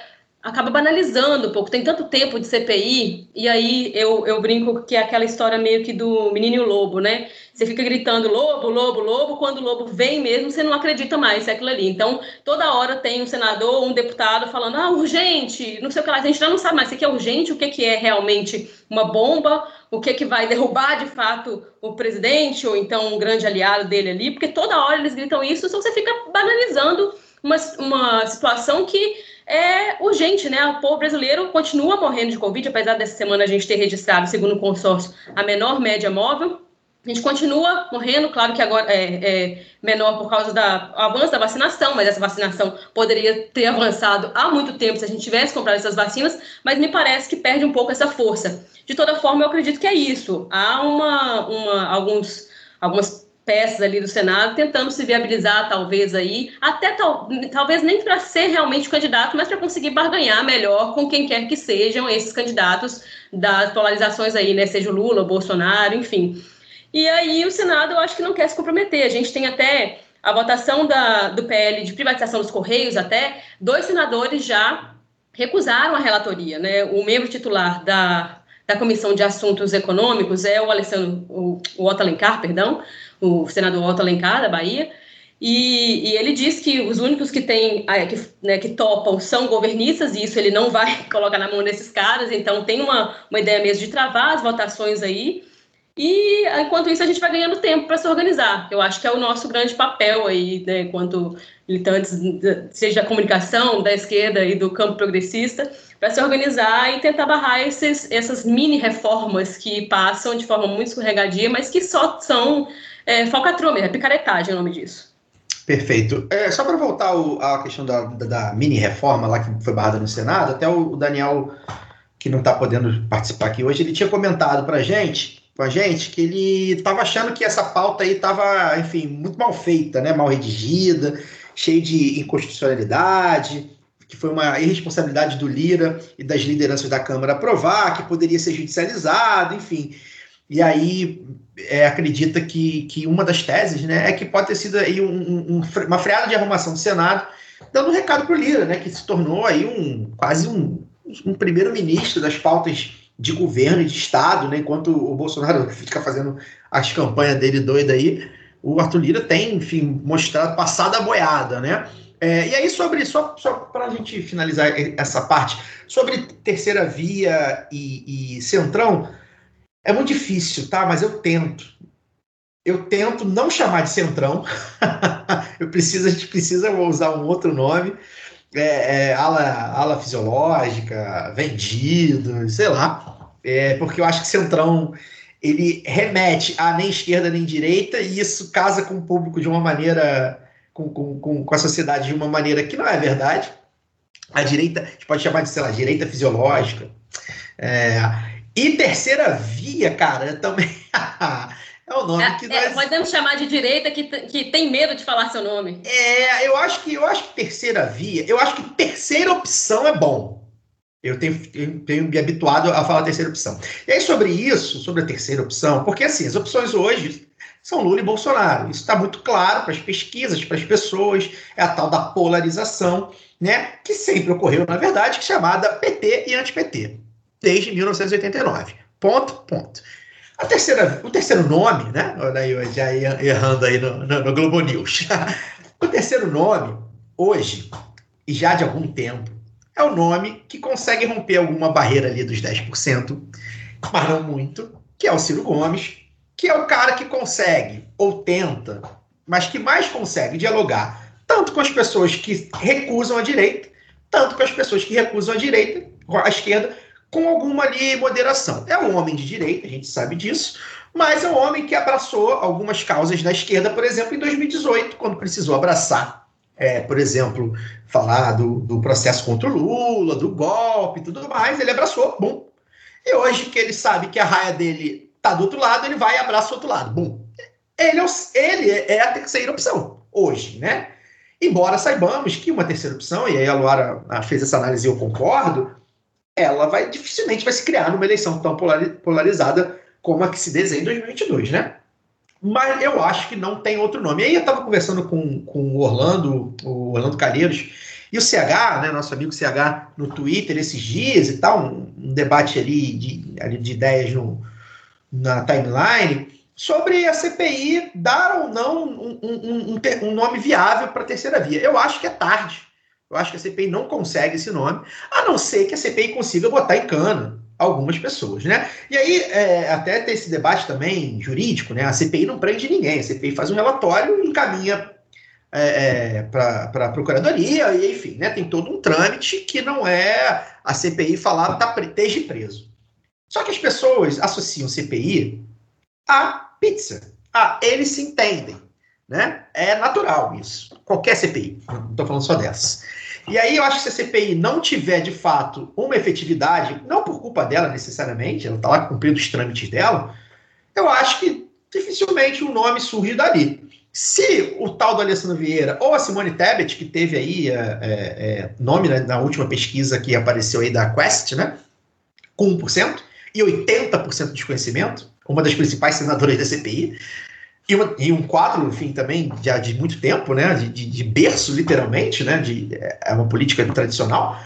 S3: acaba banalizando um pouco. Tem tanto tempo de CPI, e aí eu, eu brinco que é aquela história meio que do menino e o lobo, né? Você fica gritando lobo, lobo, lobo, quando o lobo vem mesmo, você não acredita mais, é aquilo ali. Então, toda hora tem um senador um deputado falando, ah, urgente, não sei o que lá. A gente já não sabe mais o que é urgente, o que é realmente uma bomba, o que, que vai derrubar de fato o presidente, ou então um grande aliado dele ali, porque toda hora eles gritam isso, então você fica banalizando uma, uma situação que é urgente, né? O povo brasileiro continua morrendo de Covid, apesar dessa semana a gente ter registrado, segundo o consórcio, a menor média móvel. A gente continua morrendo, claro que agora é, é menor por causa do avanço da vacinação, mas essa vacinação poderia ter avançado há muito tempo se a gente tivesse comprado essas vacinas, mas me parece que perde um pouco essa força. De toda forma, eu acredito que é isso. Há uma, uma alguns, algumas peças ali do Senado, tentando se viabilizar, talvez aí, até tal, talvez nem para ser realmente candidato, mas para conseguir barganhar melhor com quem quer que sejam esses candidatos das polarizações aí, né? Seja o Lula, o Bolsonaro, enfim. E aí o Senado, eu acho que não quer se comprometer. A gente tem até a votação da, do PL de privatização dos Correios, até dois senadores já recusaram a relatoria, né? O membro titular da, da Comissão de Assuntos Econômicos é o Alessandro, o, o Otto Alencar, perdão, o senador Otto Alencar, da Bahia, e, e, ele diz que os únicos que têm, ah, que, né, que topam são governistas, e isso ele não vai colocar na mão desses caras, então tem uma, uma ideia mesmo de travar as votações aí, e enquanto isso a gente vai ganhando tempo para se organizar. Eu acho que é o nosso grande papel aí, né, enquanto militantes, seja da comunicação, da esquerda e do campo progressista, para se organizar e tentar barrar esses, essas mini reformas que passam de forma muito escorregadia, mas que só são é, falcatrua é picaretagem o nome disso.
S2: Perfeito. É, só para voltar à questão da, da, da, mini reforma lá que foi barrada no Senado, até o, o Daniel, que não está podendo participar aqui hoje, ele tinha comentado para gente, com a gente, que ele estava achando que essa pauta aí estava, enfim, muito mal feita, né, mal redigida, cheio de inconstitucionalidade, que foi uma irresponsabilidade do Lira e das lideranças da Câmara aprovar, que poderia ser judicializado, enfim. E aí é, acredita que, que uma das teses né, é que pode ter sido aí um, um, uma freada de arrumação do Senado, dando um recado para o Lira, né, que se tornou aí um quase um, um primeiro-ministro das pautas de governo e de Estado, né, enquanto o Bolsonaro fica fazendo as campanhas dele doida aí, o Arthur Lira tem, enfim, mostrado passada a boiada, né? É, e aí, sobre, só, só para a gente finalizar essa parte, sobre terceira via e, e centrão, é muito difícil, tá? Mas eu tento. Eu tento não chamar de centrão. eu preciso, a gente precisa usar um outro nome. É, é, ala, ala fisiológica, vendido, sei lá. É, porque eu acho que centrão ele remete a nem esquerda nem direita e isso casa com o público de uma maneira, com, com, com, com a sociedade de uma maneira que não é verdade. A direita, a gente pode chamar de, sei lá, direita fisiológica. É, e terceira via, cara, também. é o nome é, que
S3: nós. É, podemos chamar de direita que, que tem medo de falar seu nome.
S2: É, eu acho que eu acho que terceira via, eu acho que terceira opção é bom. Eu tenho, eu tenho me habituado a falar terceira opção. E aí, sobre isso, sobre a terceira opção, porque assim, as opções hoje são Lula e Bolsonaro. Isso está muito claro para as pesquisas, para as pessoas, é a tal da polarização, né, que sempre ocorreu, na verdade, é chamada PT e anti-PT, desde 1989. Ponto, ponto. A terceira, o terceiro nome, né? Olha aí, eu já errando aí no, no, no Globo News. o terceiro nome, hoje, e já de algum tempo, é o nome que consegue romper alguma barreira ali dos 10%, mas não muito, que é o Ciro Gomes, que é o cara que consegue, ou tenta, mas que mais consegue dialogar tanto com as pessoas que recusam a direita, tanto com as pessoas que recusam a direita, a esquerda, com alguma ali moderação. É um homem de direita, a gente sabe disso, mas é um homem que abraçou algumas causas da esquerda, por exemplo, em 2018, quando precisou abraçar, é, por exemplo, falar do, do processo contra o Lula, do golpe e tudo mais, ele abraçou, bom. E hoje que ele sabe que a raia dele tá do outro lado, ele vai e abraça o outro lado, bom. Ele é, ele é a terceira opção, hoje, né? Embora saibamos que uma terceira opção, e aí a Luara fez essa análise e eu concordo, ela vai dificilmente vai se criar numa eleição tão polarizada como a que se desenha em 2022, né? Mas eu acho que não tem outro nome. E aí eu estava conversando com, com o Orlando, o Orlando Calheiros, e o CH, né, nosso amigo CH, no Twitter esses dias e tal, um, debate ali de, ali de ideias no, na timeline, sobre a CPI dar ou não um, um, um, um nome viável para a terceira via. Eu acho que é tarde. Eu acho que a CPI não consegue esse nome, a não ser que a CPI consiga botar em cana algumas pessoas, né? E aí, é, até tem esse debate também jurídico, né? A CPI não prende ninguém, a CPI faz um relatório e encaminha é, é, para a Procuradoria, e enfim, né? Tem todo um trâmite que não é a CPI falar, tá, esteja preso. Só que as pessoas associam CPI a pizza. Ah, eles se entendem, né? É natural isso. Qualquer CPI, não estou falando só dessas. E aí eu acho que se a CPI não tiver, de fato, uma efetividade, não por culpa dela necessariamente, ela está lá cumprindo os trâmites dela, eu acho que dificilmente um nome surge dali. Se o tal do Alessandro Vieira ou a Simone Tebet, que teve aí é, é, é nome né, na última pesquisa que apareceu aí da Quest, né, com 1% e 80% de desconhecimento, uma das principais senadoras da CPI, e, uma, e, um quadro, enfim, também de, de muito tempo, né, de, de, de, berço, literalmente, né, de, é uma política tradicional.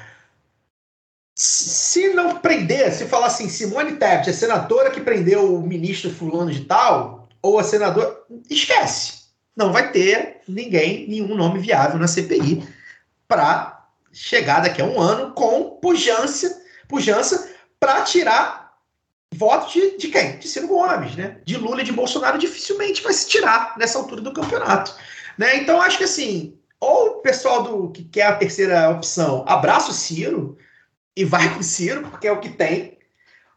S2: Se não prender, se falar assim, Simone Tebet, a senadora que prendeu o ministro fulano de tal, ou a senadora, esquece. Não vai ter ninguém, nenhum nome viável na CPI para chegar daqui a um ano com pujança, pujança para tirar voto de, de quem? De Ciro Gomes, né? De Lula e de Bolsonaro dificilmente vai se tirar nessa altura do campeonato. Né? Então, acho que assim, ou o pessoal do que quer a terceira opção abraça o Ciro e vai com o Ciro, porque é o que tem,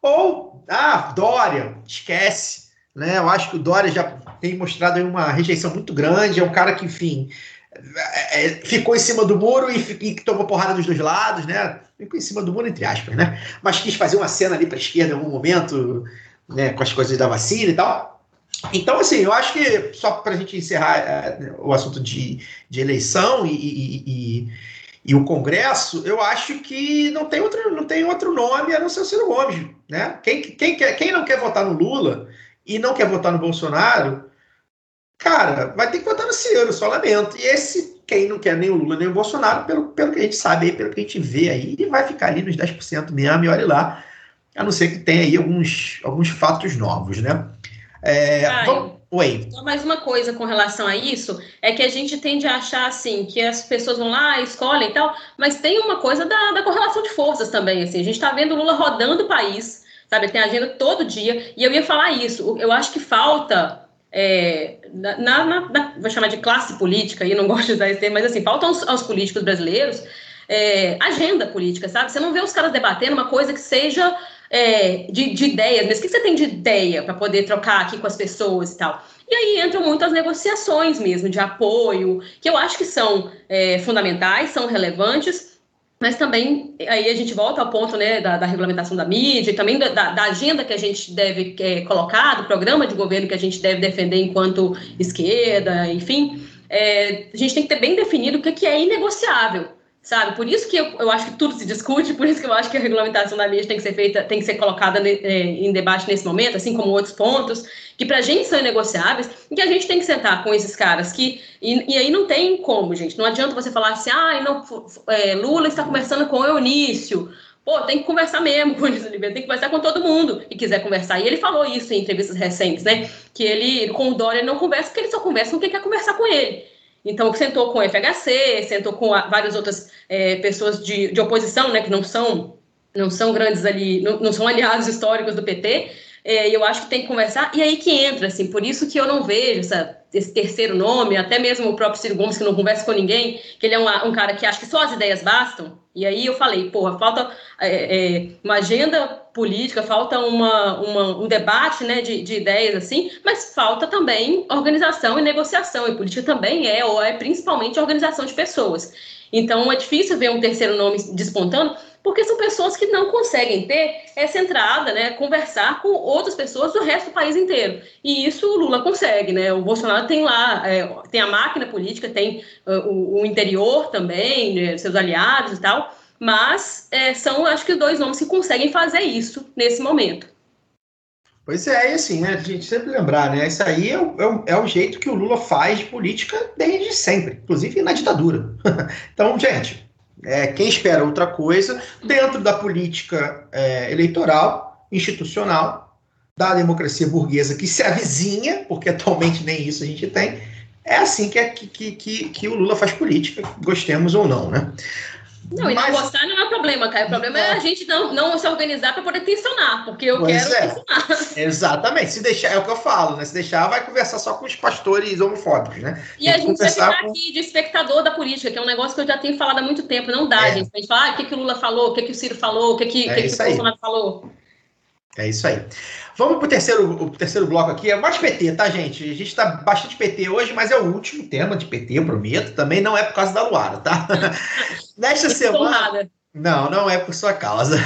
S2: ou, ah, Dória, esquece. Né? Eu acho que o Dória já tem mostrado uma rejeição muito grande, é um cara que, enfim, ficou em cima do muro e, e, tomou porrada dos dois lados, né? Ficou em cima do muro, entre aspas, né? Mas quis fazer uma cena ali para esquerda em algum momento, né? Com as coisas da vacina e tal. Então, assim, eu acho que, só para a gente encerrar é, o assunto de, de eleição e, e, e, e, o Congresso, eu acho que não tem outro, não tem outro nome a não ser o Ciro Gomes, né? Quem, quem, quer, quem não quer votar no Lula e não quer votar no Bolsonaro cara, vai ter que votar no Ciro, só lamento. E esse, quem não quer nem o Lula nem o Bolsonaro, pelo, pelo que a gente sabe aí, pelo que a gente vê aí, ele vai ficar ali nos 10% mesmo, e olha lá, a não ser que tenha aí alguns, alguns fatos novos, né? É,
S3: Ai, vamos... Oi. Só mais uma coisa com relação a isso, é que a gente tende a achar assim, que as pessoas vão lá, escolhem e tal, mas tem uma coisa da, da correlação de forças também, assim, a gente está vendo o Lula rodando o país, sabe, tem agenda todo dia, e eu ia falar isso, eu acho que falta é, na, na, na, vou chamar de classe política, e não gosto de usar esse termo, mas assim, faltam aos, aos políticos brasileiros é, agenda política, sabe? Você não vê os caras debatendo uma coisa que seja é, de, de ideias, mas o que você tem de ideia para poder trocar aqui com as pessoas e tal? E aí entram muito as negociações mesmo, de apoio, que eu acho que são é, fundamentais, são relevantes, mas também aí a gente volta ao ponto né, da, da regulamentação da mídia e também da, da, agenda que a gente deve é, colocar, do programa de governo que a gente deve defender enquanto esquerda, enfim. É, a gente tem que ter bem definido o que, que é inegociável. Sabe? Por isso que eu, eu acho que tudo se discute, por isso que eu acho que a regulamentação da mídia tem que ser feita, tem que ser colocada é, em debate nesse momento, assim como outros pontos, que para a gente são negociáveis, e que a gente tem que sentar com esses caras que. E, e aí não tem como, gente. Não adianta você falar assim, ah, não, é, Lula está conversando com o Eunício. Pô, tem que conversar mesmo com o Eunício Oliveira, tem que conversar com todo mundo que quiser conversar. E ele falou isso em entrevistas recentes, né? Que ele, com o Dória, não conversa porque ele só conversa com quem quer conversar com ele. Então, sentou com o FHC, sentou com a, várias outras é, pessoas de, de oposição, né, que não são, não são grandes ali, não, não são aliados históricos do PT, é, eu acho que tem que conversar, e aí que entra, assim, por isso que eu não vejo essa, esse terceiro nome, até mesmo o próprio Ciro Gomes, que não conversa com ninguém, que ele é um, um cara que acha que só as ideias bastam, e aí eu falei, porra, falta é, é, uma agenda política, falta uma, uma, um debate né, de, de ideias, assim, mas falta também organização e negociação, e política também é, ou é principalmente organização de pessoas. Então é difícil ver um terceiro nome despontando, porque são pessoas que não conseguem ter essa entrada, né, conversar com outras pessoas do resto do país inteiro. E isso o Lula consegue, né? O Bolsonaro tem lá, é, tem a máquina política, tem uh, o, o, interior também, né, seus aliados e tal, mas é, são, acho que, dois nomes que conseguem fazer isso nesse momento.
S2: Pois é, e assim, né, a gente sempre lembrar, né, isso aí é o, é o, é jeito que o Lula faz de política desde sempre, inclusive na ditadura. então, gente, é, quem espera outra coisa, dentro da política é, eleitoral, institucional, da democracia burguesa que se avizinha, porque atualmente nem isso a gente tem, é assim que, é, que, que, que o Lula faz política, gostemos ou não, né?
S3: Não, e Mas... não gostar não é problema, cara. O problema é, é a gente não, não se organizar para poder tensionar, porque eu pois quero é. tensionar.
S2: Exatamente. Se deixar, é o que eu falo, né? Se deixar, vai conversar só com os pastores homofóbicos, né?
S3: E a gente vai ficar com... aqui de espectador da política, que é um negócio que eu já tenho falado há muito tempo. Não dá, é. gente. A gente fala, ah, o que, que o Lula falou, o que, que o Ciro falou, o que, que, é que, que o Bolsonaro falou.
S2: É isso aí. Vamos para o terceiro, terceiro bloco aqui. É mais PT, tá, gente? A gente está bastante PT hoje, mas é o último tema de PT, eu prometo. Também não é por causa da Luara, tá? Nesta semana. Não, não é por sua causa.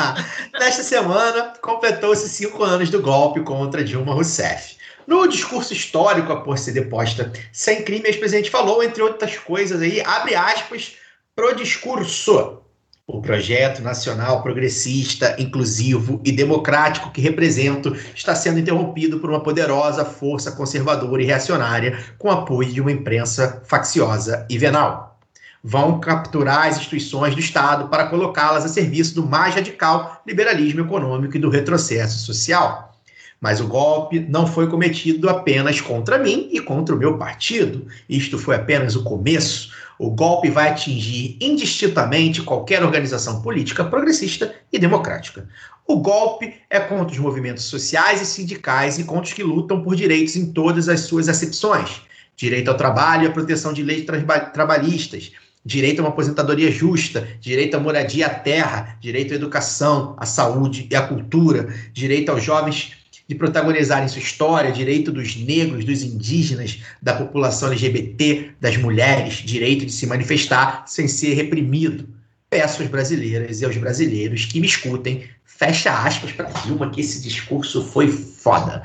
S2: Nesta semana, completou-se cinco anos do golpe contra Dilma Rousseff. No discurso histórico após ser deposta sem crime, o presidente falou, entre outras coisas aí, abre aspas, pro discurso o projeto nacional progressista, inclusivo e democrático que represento está sendo interrompido por uma poderosa força conservadora e reacionária com apoio de uma imprensa facciosa e venal. Vão capturar as instituições do Estado para colocá-las a serviço do mais radical liberalismo econômico e do retrocesso social. Mas o golpe não foi cometido apenas contra mim e contra o meu partido. Isto foi apenas o começo. O golpe vai atingir indistintamente qualquer organização política progressista e democrática. O golpe é contra os movimentos sociais e sindicais e contra os que lutam por direitos em todas as suas acepções: direito ao trabalho e à proteção de leis trabalhistas, direito a uma aposentadoria justa, direito à moradia à terra, direito à educação, à saúde e à cultura, direito aos jovens de protagonizarem sua história, direito dos negros, dos indígenas, da população LGBT, das mulheres, direito de se manifestar sem ser reprimido. Peço às brasileiras e aos brasileiros que me escutem, fecha aspas para Dilma, que esse discurso foi foda.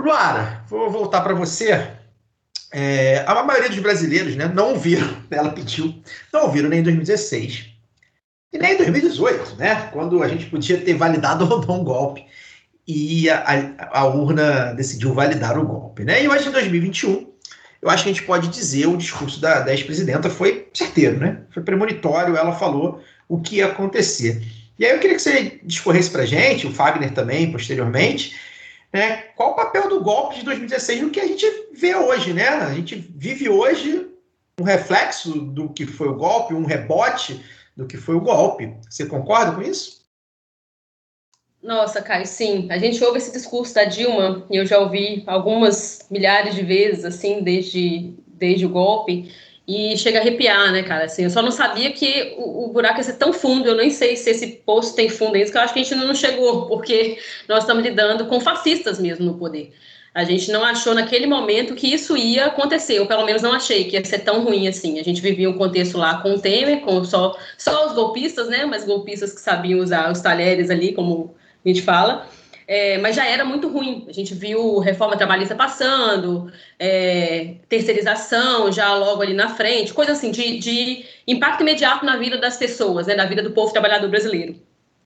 S2: Luara, vou voltar para você. É, a maioria dos brasileiros né, não ouviram, ela pediu, não ouviram nem em 2016 e nem em 2018, né, quando a gente podia ter validado ou não um golpe e a, a, urna decidiu validar o golpe. Né? E hoje, em 2021, eu acho que a gente pode dizer o discurso da, da ex-presidenta foi certeiro, né? foi premonitório, ela falou o que ia acontecer. E aí eu queria que você discorresse para a gente, o Fagner também, posteriormente, né, qual o papel do golpe de 2016 no que a gente vê hoje, né? A gente vive hoje um reflexo do que foi o golpe, um rebote do que foi o golpe. Você concorda com isso?
S3: Nossa, Caio, sim. A gente ouve esse discurso da Dilma, e eu já ouvi algumas milhares de vezes, assim, desde, desde o golpe, e chega a arrepiar, né, cara? Assim, eu só não sabia que o, o buraco ia ser tão fundo, eu nem sei se esse poço tem fundo ainda, que eu acho que a gente não chegou, porque nós estamos lidando com fascistas mesmo no poder. A gente não achou naquele momento que isso ia acontecer, ou pelo menos não achei que ia ser tão ruim assim. A gente vivia um contexto lá com o Temer, com só, só os golpistas, né? Mas golpistas que sabiam usar os talheres ali como a gente fala. é, mas já era muito ruim. A gente viu reforma trabalhista passando, é, terceirização já logo ali na frente, coisa assim de, de, impacto imediato na vida das pessoas, né, na vida do povo trabalhador brasileiro.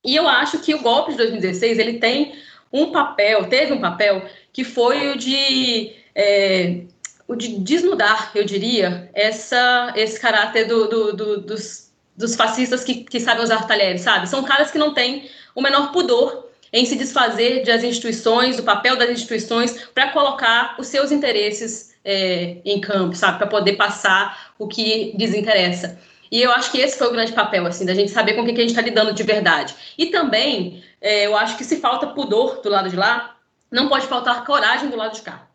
S3: E eu acho que o golpe de 2016 ele tem um papel, teve um papel que foi o de é, o de desnudar, eu diria, essa, esse caráter do, do, do, dos, dos fascistas que, que sabem usar talheres, sabe? São caras que não têm o menor pudor em se desfazer das instituições, do papel das instituições, para colocar os seus interesses é, em campo, sabe? Para poder passar o que desinteressa. E eu acho que esse foi o grande papel, assim, da gente saber com o que, a gente está lidando de verdade. E também, é, eu acho que se falta pudor do lado de lá, não pode faltar coragem do lado de cá.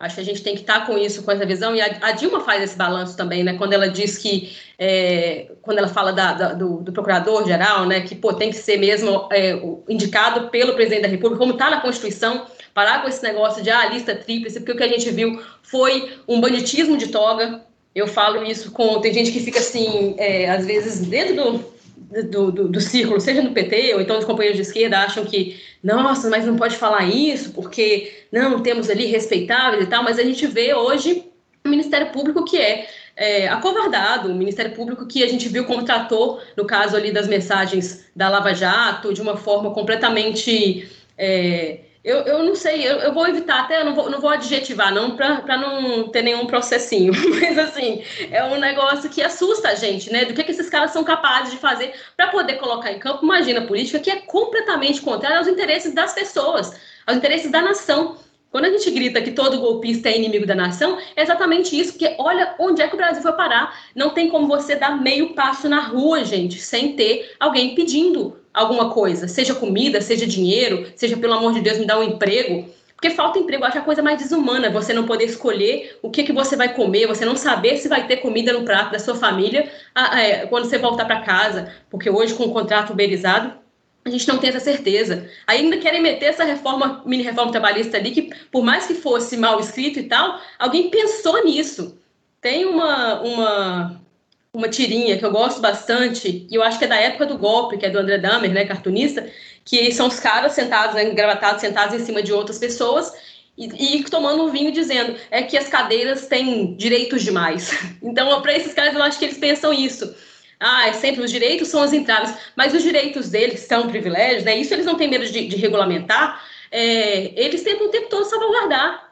S3: Acho que a gente tem que estar com isso, com essa visão, e a, Dilma faz esse balanço também, né? Quando ela diz que, é, quando ela fala da, da, do, do procurador-geral, né, que pô, tem que ser mesmo é, indicado pelo presidente da República, como está na Constituição, parar com esse negócio de ah, lista tríplice, porque o que a gente viu foi um banditismo de toga. Eu falo isso com. Tem gente que fica assim, é, às vezes, dentro do, do, do, do, círculo, seja no PT ou então os companheiros de esquerda, acham que, nossa, mas não pode falar isso, porque não temos ali respeitáveis e tal, mas a gente vê hoje o Ministério Público que é, é acovardado, o Ministério Público que a gente viu como tratou, no caso ali das mensagens da Lava Jato, de uma forma completamente. É, eu, eu não sei, eu, eu vou evitar até, eu não vou, não vou adjetivar, não, para não ter nenhum processinho. Mas, assim, é um negócio que assusta a gente, né? Do que, que esses caras são capazes de fazer para poder colocar em campo uma agenda política que é completamente contrária aos interesses das pessoas, aos interesses da nação. Quando a gente grita que todo golpista é inimigo da nação, é exatamente isso, porque olha onde é que o Brasil foi parar. Não tem como você dar meio passo na rua, gente, sem ter alguém pedindo alguma coisa, seja comida, seja dinheiro, seja pelo amor de Deus me dá um emprego. Porque falta emprego, acho a coisa mais desumana, você não poder escolher o que, que você vai comer, você não saber se vai ter comida no prato da sua família é, quando você voltar para casa, porque hoje com o contrato uberizado, a gente não tem essa certeza. Ainda querem meter essa reforma, mini reforma trabalhista ali, que por mais que fosse mal escrito e tal, alguém pensou nisso. Tem uma, uma uma tirinha que eu gosto bastante, e eu acho que é da época do golpe, que é do André Dahmer, né, cartunista, que são os caras sentados, né, engravatados, sentados em cima de outras pessoas, e, e, tomando um vinho dizendo é que as cadeiras têm direitos demais. Então, para esses caras, eu acho que eles pensam isso. Ah, é sempre os direitos são as entradas, mas os direitos deles são privilégios, né? Isso eles não têm medo de, de regulamentar. É, eles tentam o tempo todo salvaguardar.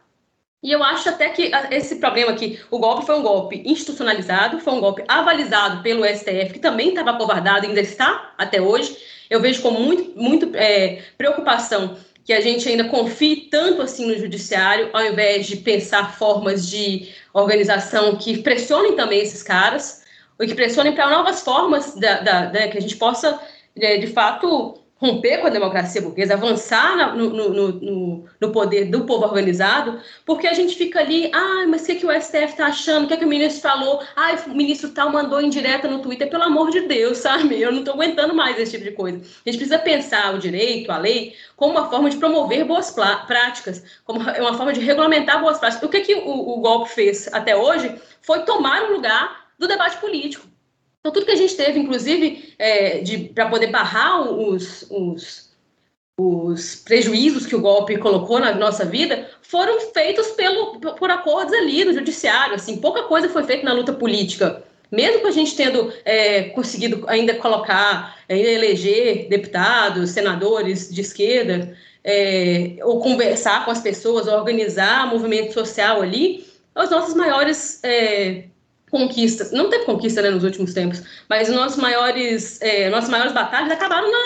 S3: E eu acho até que esse problema aqui, o golpe foi um golpe institucionalizado, foi um golpe avalizado pelo STF, que também estava acovardado, ainda está até hoje. Eu vejo com muito, muito é, preocupação que a gente ainda confie tanto assim no judiciário, ao invés de pensar formas de organização que pressionem também esses caras, ou que pressionem para novas formas da, da, da, que a gente possa, é, de fato, romper com a democracia burguesa, avançar no, no, no, no, poder do povo organizado, porque a gente fica ali, ah, mas o que, que o STF está achando? O que, que o ministro falou? Ah, o ministro tal mandou em direta no Twitter, pelo amor de Deus, sabe? Eu não estou aguentando mais esse tipo de coisa. A gente precisa pensar o direito, a lei, como uma forma de promover boas práticas, como uma forma de regulamentar boas práticas. O que, que o, o golpe fez até hoje foi tomar o lugar do debate político então, tudo que a gente teve, inclusive, é, para poder barrar os, os, os, prejuízos que o golpe colocou na nossa vida, foram feitos pelo, por acordos ali no judiciário. Assim, pouca coisa foi feita na luta política. Mesmo com a gente tendo é, conseguido ainda colocar, ainda eleger deputados, senadores de esquerda, é, ou conversar com as pessoas, organizar movimento social ali, os nossos maiores é, conquistas, não teve conquista né, nos últimos tempos, mas nossos maiores, é, nossas maiores batalhas acabaram na,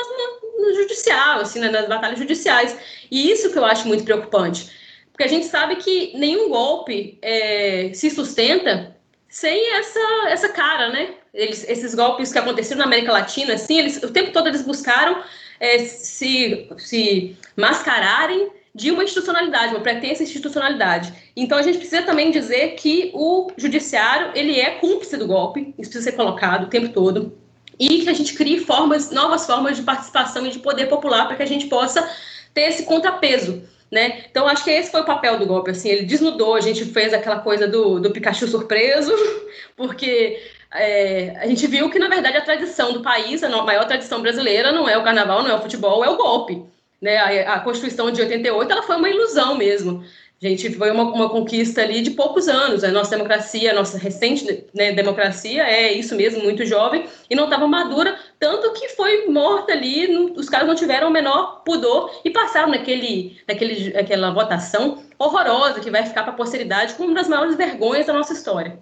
S3: no judicial, assim, né, nas batalhas judiciais. E isso que eu acho muito preocupante, porque a gente sabe que nenhum golpe é, se sustenta sem essa, essa cara, né? Eles, esses golpes que aconteceram na América Latina, assim, eles, o tempo todo eles buscaram é, se, se mascararem de uma institucionalidade, uma pretensa institucionalidade. Então a gente precisa também dizer que o judiciário ele é cúmplice do golpe, isso precisa ser colocado o tempo todo, e que a gente crie formas, novas formas de participação e de poder popular para que a gente possa ter esse contrapeso. Né? Então, acho que esse foi o papel do golpe. Assim, ele desnudou, a gente fez aquela coisa do, do Pikachu surpreso, porque é, a gente viu que, na verdade, a tradição do país, a maior tradição brasileira, não é o carnaval, não é o futebol, é o golpe. Né, a, a Constituição de 88 ela foi uma ilusão mesmo. Gente foi uma, uma conquista ali de poucos anos. A nossa democracia, a nossa recente né, democracia é isso mesmo, muito jovem, e não estava madura, tanto que foi morta ali, no, os caras não tiveram o menor pudor e passaram naquele, naquele, naquela votação horrorosa que vai ficar para a posteridade como uma das maiores vergonhas da nossa história.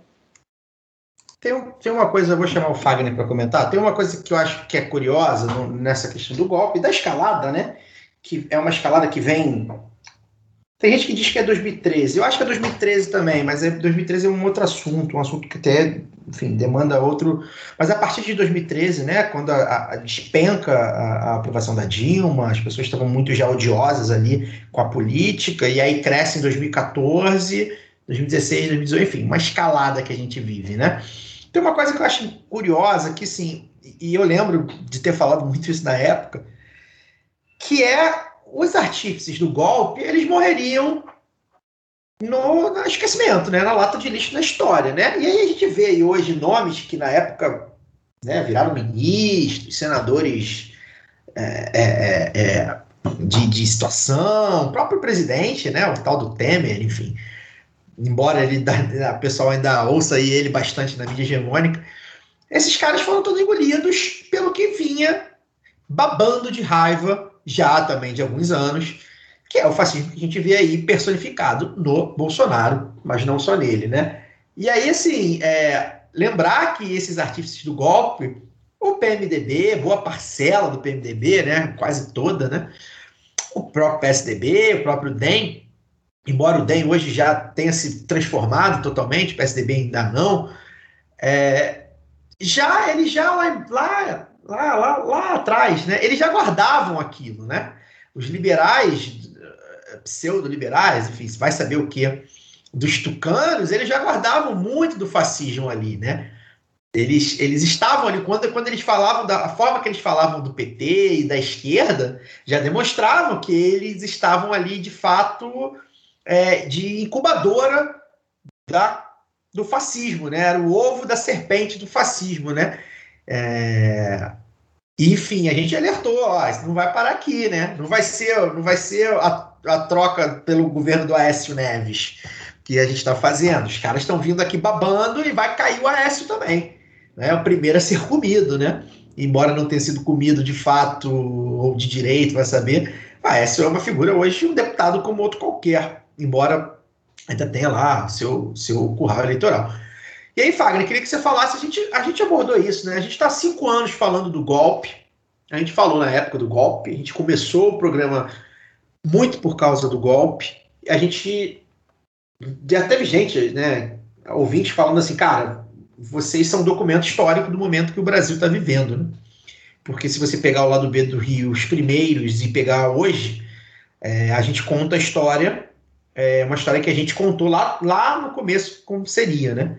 S2: Tem, tem uma coisa, eu vou chamar o Fagner para comentar. Tem uma coisa que eu acho que é curiosa no, nessa questão do golpe, da escalada, né? Que é uma escalada que vem tem gente que diz que é 2013. Eu acho que é 2013 também, mas é 2013 é um outro assunto, um assunto que até, enfim, demanda outro. Mas a partir de 2013, né, quando a, a despenca a, a, aprovação da Dilma, as pessoas estavam muito já odiosas ali com a política, e aí cresce em 2014, 2016, 2018, enfim, uma escalada que a gente vive, né? Tem uma coisa que eu acho curiosa, que sim, e eu lembro de ter falado muito isso na época, que é os artífices do golpe, eles morreriam no, no, esquecimento, né? na lata de lixo da história. Né? E aí a gente vê hoje nomes que na época né, viraram ministros, senadores é, é, é, é de, de, situação, o próprio presidente, né, o tal do Temer, enfim. Embora ele, a pessoal ainda ouça ele bastante na mídia hegemônica, esses caras foram todos engolidos pelo que vinha babando de raiva já também de alguns anos, que é o fascismo que a gente vê aí personificado no Bolsonaro, mas não só nele, né? E aí, assim, é, lembrar que esses artífices do golpe, o PMDB, boa parcela do PMDB, né, quase toda, né, o próprio PSDB, o próprio DEM, embora o DEM hoje já tenha se transformado totalmente, o PSDB ainda não, é, já ele já lá, lá lá, lá, lá atrás, né, eles já guardavam aquilo, né? Os liberais, eh, pseudo-liberais, enfim, vai saber o que, dos tucanos, eles já guardavam muito do fascismo ali, né? Eles, eles estavam ali, quando, quando eles falavam, da a forma que eles falavam do PT e da esquerda, já demonstravam que eles estavam ali, de fato, é, de incubadora da, do fascismo, né? Era o ovo da serpente do fascismo, né? É... Enfim, a gente alertou, ó, isso não vai parar aqui, né? Não vai ser, não vai ser a, a troca pelo governo do Aécio Neves que a gente está fazendo. Os caras estão vindo aqui babando e vai cair o Aécio também. Né? O primeiro a ser comido, né? Embora não tenha sido comido de fato ou de direito, vai saber. Aécio é uma figura hoje um deputado como outro qualquer, embora ainda tenha lá seu, seu curral eleitoral. E aí, Fagner, queria que você falasse, a gente, a gente abordou isso, né? A gente está cinco anos falando do golpe, a gente falou na época do golpe, a gente começou o programa muito por causa do golpe, a gente já teve gente, né, ouvintes falando assim, cara, vocês são um documento histórico do momento que o Brasil está vivendo, né? Porque se você pegar o lado B do Rio, os primeiros, e pegar hoje, é, a gente conta a história, é uma história que a gente contou lá, lá no começo como seria, né?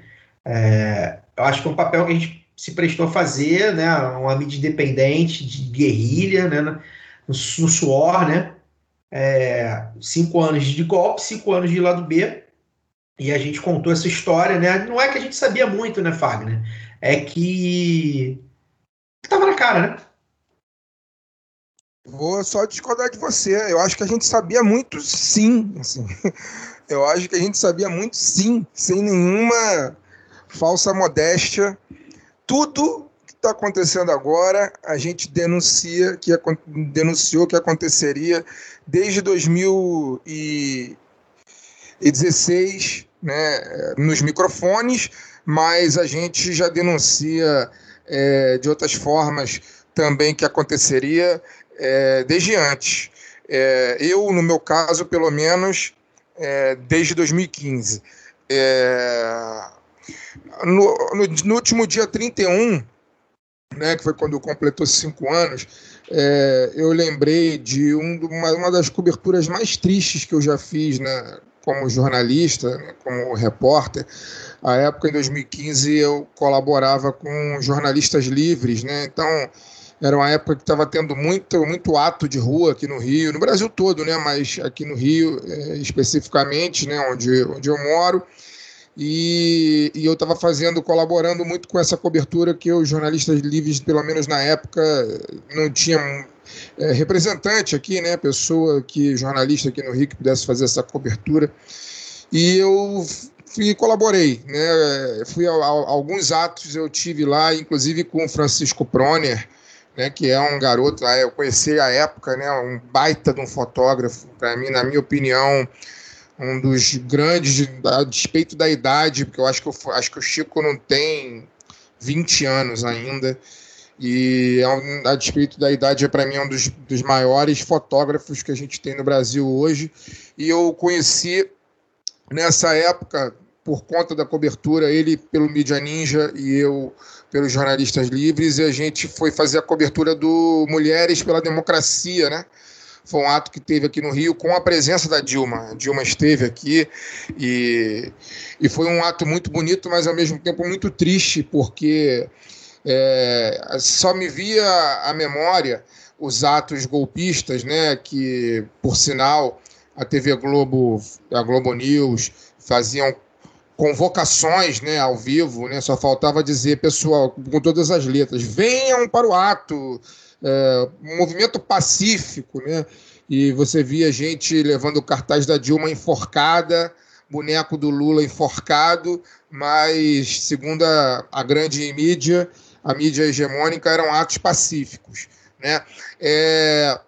S2: É, eu acho que é um papel que a gente se prestou a fazer, né, uma mídia independente, de guerrilha, né, no, no suor, né, é, cinco anos de golpe, cinco anos de lado B, e a gente contou essa história, né, não é que a gente sabia muito, né, Fagner, é que estava na cara, né.
S4: Vou só discordar de você. Eu acho que a gente sabia muito, sim. Assim. Eu acho que a gente sabia muito, sim, sem nenhuma falsa modéstia. Tudo que está acontecendo agora, a gente denuncia que denunciou que aconteceria desde 2016, né, nos microfones, mas a gente já denuncia é, de outras formas também que aconteceria é, desde antes. É, eu, no meu caso, pelo menos, é, desde 2015. É, no, no, no, último dia 31, né, que foi quando completou cinco anos, é, eu lembrei de um, uma, uma, das coberturas mais tristes que eu já fiz né, como jornalista, né, como repórter. A época, em 2015, eu colaborava com jornalistas livres, né, então era uma época que estava tendo muito, muito ato de rua aqui no Rio, no Brasil todo, né, mas aqui no Rio é, especificamente, né, onde, onde eu moro. E, e eu estava fazendo, colaborando muito com essa cobertura que os jornalistas livres, pelo menos na época, não tinham é, representante aqui, né? Pessoa que, jornalista aqui no Rio, que pudesse fazer essa cobertura. E eu fui, colaborei, né? Fui a, a, alguns atos eu tive lá, inclusive com o Francisco Proner, né? Que é um garoto, eu conheci a época, né? Um baita de um fotógrafo, para mim, na minha opinião, um dos grandes, a despeito da idade, porque eu acho que, eu, acho que o Chico não tem 20 anos ainda. E é a despeito da idade, é para mim é um dos, dos maiores fotógrafos que a gente tem no Brasil hoje. E eu conheci nessa época, por conta da cobertura, ele pelo Mídia Ninja e eu pelos Jornalistas Livres, e a gente foi fazer a cobertura do Mulheres pela Democracia, né? Foi um ato que teve aqui no Rio com a presença da Dilma. A Dilma esteve aqui e, e foi um ato muito bonito, mas ao mesmo tempo muito triste, porque é, só me via a memória os atos golpistas, né? Que, por sinal, a TV Globo, a Globo News, faziam convocações né, ao vivo, né, só faltava dizer, pessoal, com todas as letras, venham para o ato, é, um movimento pacífico, né, e você via gente levando o cartaz da Dilma enforcada, boneco do Lula enforcado, mas, segundo a, a grande mídia, a mídia hegemônica, eram atos pacíficos. Né? É,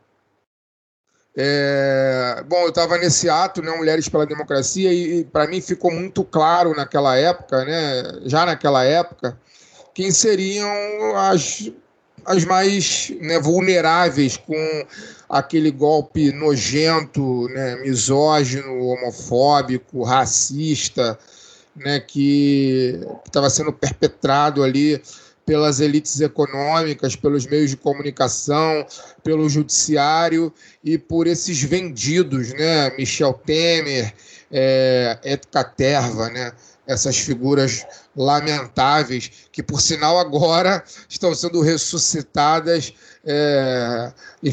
S4: é, bom, eu estava nesse ato, né, Mulheres pela Democracia, e, e para mim ficou muito claro naquela época, né, já naquela época, quem seriam as, as mais né, vulneráveis com aquele golpe nojento, né, misógino, homofóbico, racista, né, que estava sendo perpetrado ali pelas elites econômicas, pelos meios de comunicação, pelo judiciário e por esses vendidos, né? Michel Temer, é, Ed Caterva, né? Essas figuras lamentáveis, que por sinal agora estão sendo ressuscitadas. É,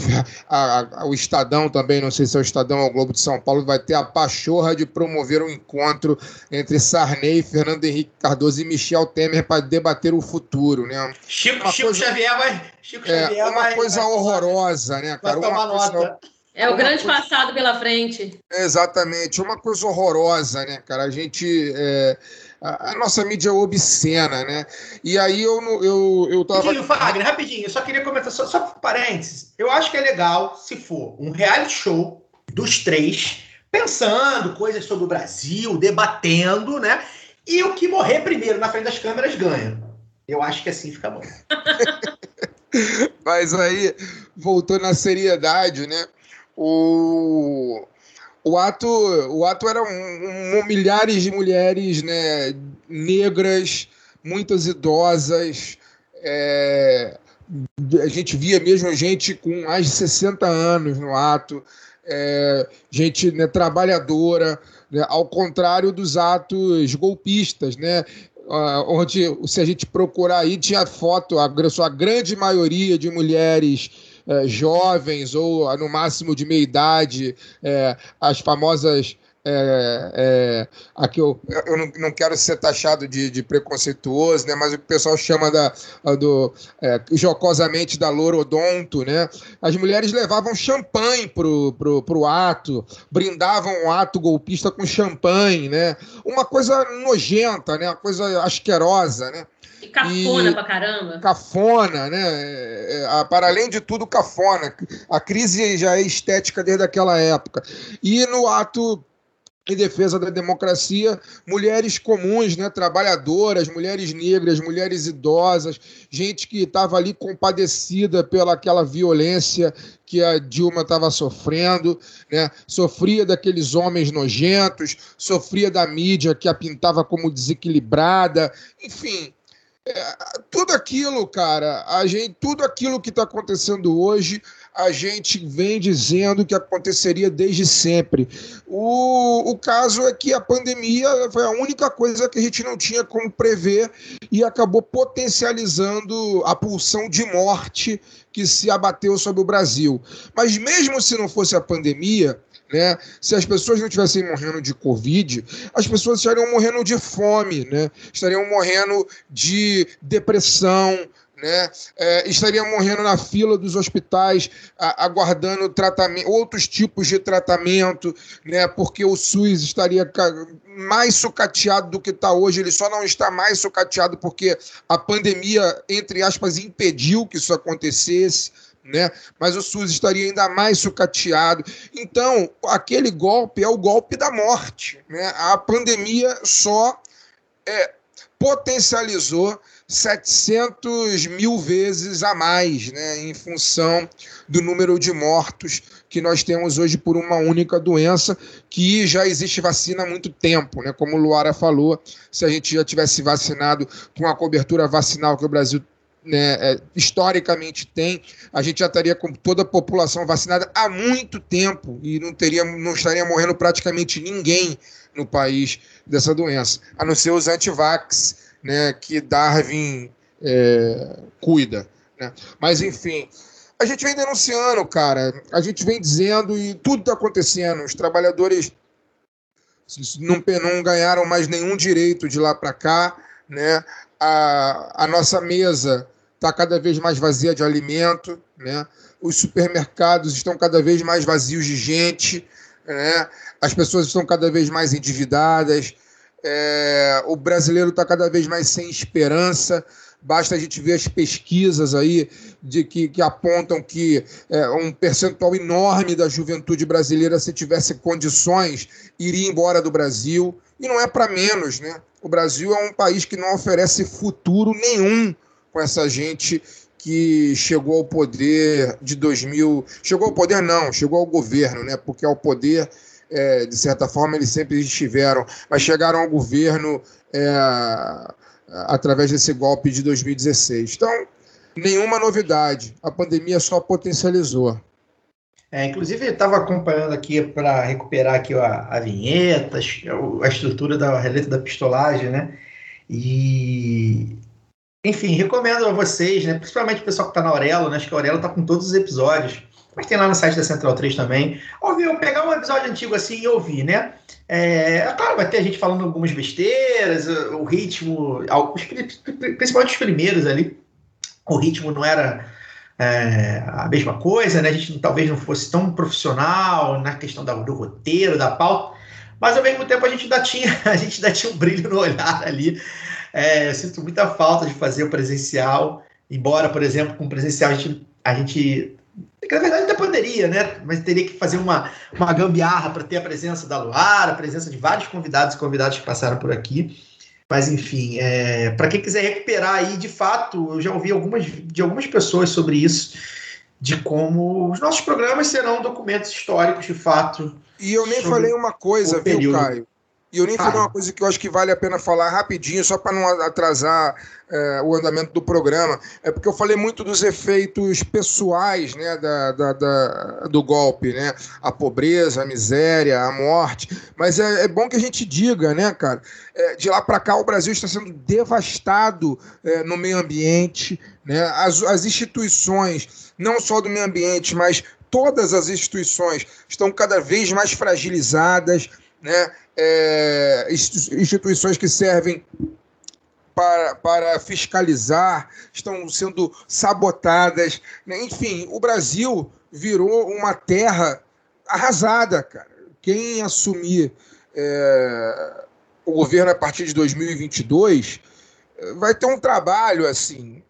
S4: a, a, o Estadão também, não sei se é o Estadão ou o Globo de São Paulo, vai ter a pachorra de promover um encontro entre Sarney, Fernando Henrique Cardoso e Michel Temer para debater o futuro. Né?
S2: Chico, Chico coisa, Xavier vai. Chico
S4: é, Xavier uma vai, coisa vai, horrorosa, né, cara?
S2: Vai tomar
S4: uma
S2: nota. Coisa,
S3: é o grande coisa... passado pela frente.
S4: Exatamente, uma coisa horrorosa, né, cara? A gente. É, a, a, nossa mídia é obscena, né? E aí eu eu, eu tava.
S2: Rapidinho, Fagner, rapidinho, eu só queria comentar, só, só parênteses. Eu acho que é legal se for um reality show dos três, pensando coisas sobre o Brasil, debatendo, né? E o que morrer primeiro na frente das câmeras ganha. Eu acho que assim fica bom.
S4: Mas aí, voltando à seriedade, né? O, o ato, o ato era um, um, milhares de mulheres né, negras, muitas idosas. É, a gente via mesmo gente com mais de 60 anos no ato, é, gente né, trabalhadora, né, ao contrário dos atos golpistas, né? Onde, se a gente procurar aí, tinha foto, a, a grande maioria de mulheres é, jovens ou no máximo de meia idade, é, as famosas. É, é, aqui eu, eu não, quero ser taxado de, de, preconceituoso, né, mas o pessoal chama da, do, é, jocosamente da lorodonto, né? As mulheres levavam champanhe pro, pro, pro ato, brindavam o ato golpista com champanhe, né? Uma coisa nojenta, né? Uma coisa asquerosa, né?
S3: E cafona e, pra caramba.
S4: Cafona, né? É, é, para além de tudo, cafona. A crise já é estética desde aquela época. E no ato em defesa da democracia, mulheres comuns, né, trabalhadoras, mulheres negras, mulheres idosas, gente que estava ali compadecida pela aquela violência que a Dilma estava sofrendo, né, sofria daqueles homens nojentos, sofria da mídia que a pintava como desequilibrada, enfim, é, tudo aquilo, cara, a gente, tudo aquilo que está acontecendo hoje, a gente vem dizendo que aconteceria desde sempre. O, o caso é que a pandemia foi a única coisa que a gente não tinha como prever e acabou potencializando a pulsão de morte que se abateu sobre o Brasil. Mas mesmo se não fosse a pandemia, né? Se as pessoas não estivessem morrendo de Covid, as pessoas estariam morrendo de fome, né? Estariam morrendo de depressão, né? É, morrendo na fila dos hospitais, a, aguardando tratamento, outros tipos de tratamento, né? porque o SUS estaria mais sucateado do que está hoje. Ele só não está mais sucateado porque a pandemia, entre aspas, impediu que isso acontecesse. Né? Mas o SUS estaria ainda mais sucateado. Então, aquele golpe é o golpe da morte. Né? A pandemia só é, potencializou 700 mil vezes a mais, né, em função do número de mortos que nós temos hoje por uma única doença, que já existe vacina há muito tempo, né? Como Luara falou, se a gente já tivesse vacinado com a cobertura vacinal que o Brasil né, é, historicamente tem, a gente já estaria com toda a população vacinada há muito tempo e não teria, não estaria morrendo praticamente ninguém no país dessa doença, a não ser os antivax né, que Darwin é, cuida. Né? Mas, enfim, a gente vem denunciando, cara, a gente vem dizendo e tudo está acontecendo. Os trabalhadores não, não ganharam mais nenhum direito de lá para cá, né? A, a nossa mesa está cada vez mais vazia de alimento, né? Os supermercados estão cada vez mais vazios de gente, né? As pessoas estão cada vez mais endividadas, é, o brasileiro está cada vez mais sem esperança. Basta a gente ver as pesquisas aí de que, que apontam que é, um percentual enorme da juventude brasileira, se tivesse condições, iria embora do Brasil. E não é para menos, né? O Brasil é um país que não oferece futuro nenhum com essa gente que chegou ao poder de 2000. Chegou ao poder, não, chegou ao governo, né? Porque ao poder é, de certa forma, eles sempre estiveram, mas chegaram ao governo é, através desse golpe de 2016. Então, nenhuma novidade. A pandemia só potencializou.
S2: É, inclusive, eu estava acompanhando aqui para recuperar aqui a, a vinheta, a estrutura da letra da pistolagem, né? E, enfim, recomendo a vocês, né? Principalmente o pessoal que está na Aurelo, né? Acho que a Aurelo está com todos os episódios mas tem lá no site da Central 3 também. Ouvir, pegar um episódio antigo assim e ouvir, né? É, é, claro, vai ter gente falando algumas besteiras, o ritmo, principalmente os primeiros ali, o ritmo não era é, a mesma coisa, né? A gente talvez não fosse tão profissional na questão da, do roteiro, da pauta, mas ao mesmo tempo a gente ainda tinha, a gente ainda tinha um brilho no olhar ali. É, eu sinto muita falta de fazer o presencial, embora, por exemplo, com o presencial a gente, a gente que na verdade até poderia, né? Mas teria que fazer uma, uma gambiarra para ter a presença da Luara, a presença de vários convidados e convidados que passaram por aqui. Mas enfim, é, para quem quiser recuperar aí, de fato, eu já ouvi algumas, de algumas pessoas sobre isso, de como os nossos programas serão documentos históricos de fato.
S4: E eu nem falei uma coisa, viu, Caio? E eu nem falei uma coisa que eu acho que vale a pena falar rapidinho, só para não atrasar é, o andamento do programa. É porque eu falei muito dos efeitos pessoais né, da, da, da, do golpe, né? A pobreza, a miséria, a morte. Mas é, é bom que a gente diga, né, cara? É, de lá para cá, o Brasil está sendo devastado é, no meio ambiente. Né? As, as instituições, não só do meio ambiente, mas todas as instituições estão cada vez mais fragilizadas. Né? É, instituições que servem para, para fiscalizar estão sendo sabotadas. Né? Enfim, o Brasil virou uma terra arrasada, cara. Quem assumir é, o governo a partir de 2022 vai ter um trabalho assim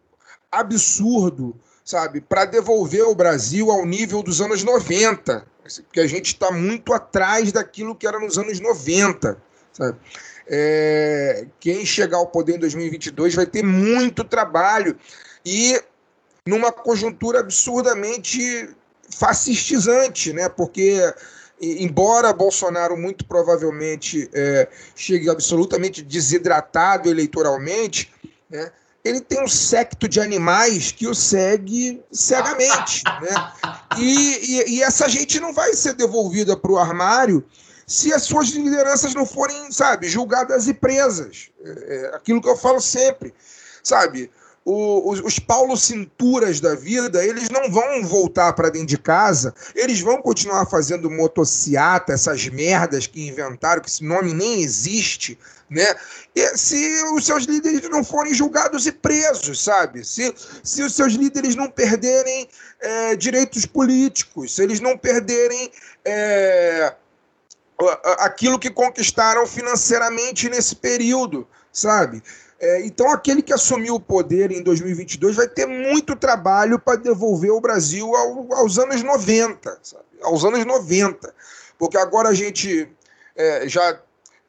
S4: absurdo, sabe, para devolver o Brasil ao nível dos anos 90 porque a gente está muito atrás daquilo que era nos anos 90. Sabe? É, quem chegar ao poder em 2022 vai ter muito trabalho e numa conjuntura absurdamente fascistizante, né? Porque embora Bolsonaro muito provavelmente é, chegue absolutamente desidratado eleitoralmente, né? Ele tem um secto de animais que o segue cegamente. né? E, e, e essa gente não vai ser devolvida para o armário se as suas lideranças não forem, sabe, julgadas e presas. É, é aquilo que eu falo sempre, sabe? O, os, os Paulo Cinturas da vida, eles não vão voltar para dentro de casa, eles vão continuar fazendo motociata, essas merdas que inventaram, que esse nome nem existe, né? E se os seus líderes não forem julgados e presos, sabe? Se, se os seus líderes não perderem é, direitos políticos, se eles não perderem é, aquilo que conquistaram financeiramente nesse período, sabe? É, então, aquele que assumiu o poder em 2022 vai ter muito trabalho para devolver o Brasil ao, aos anos 90, sabe? aos anos 90. Porque agora a gente é, já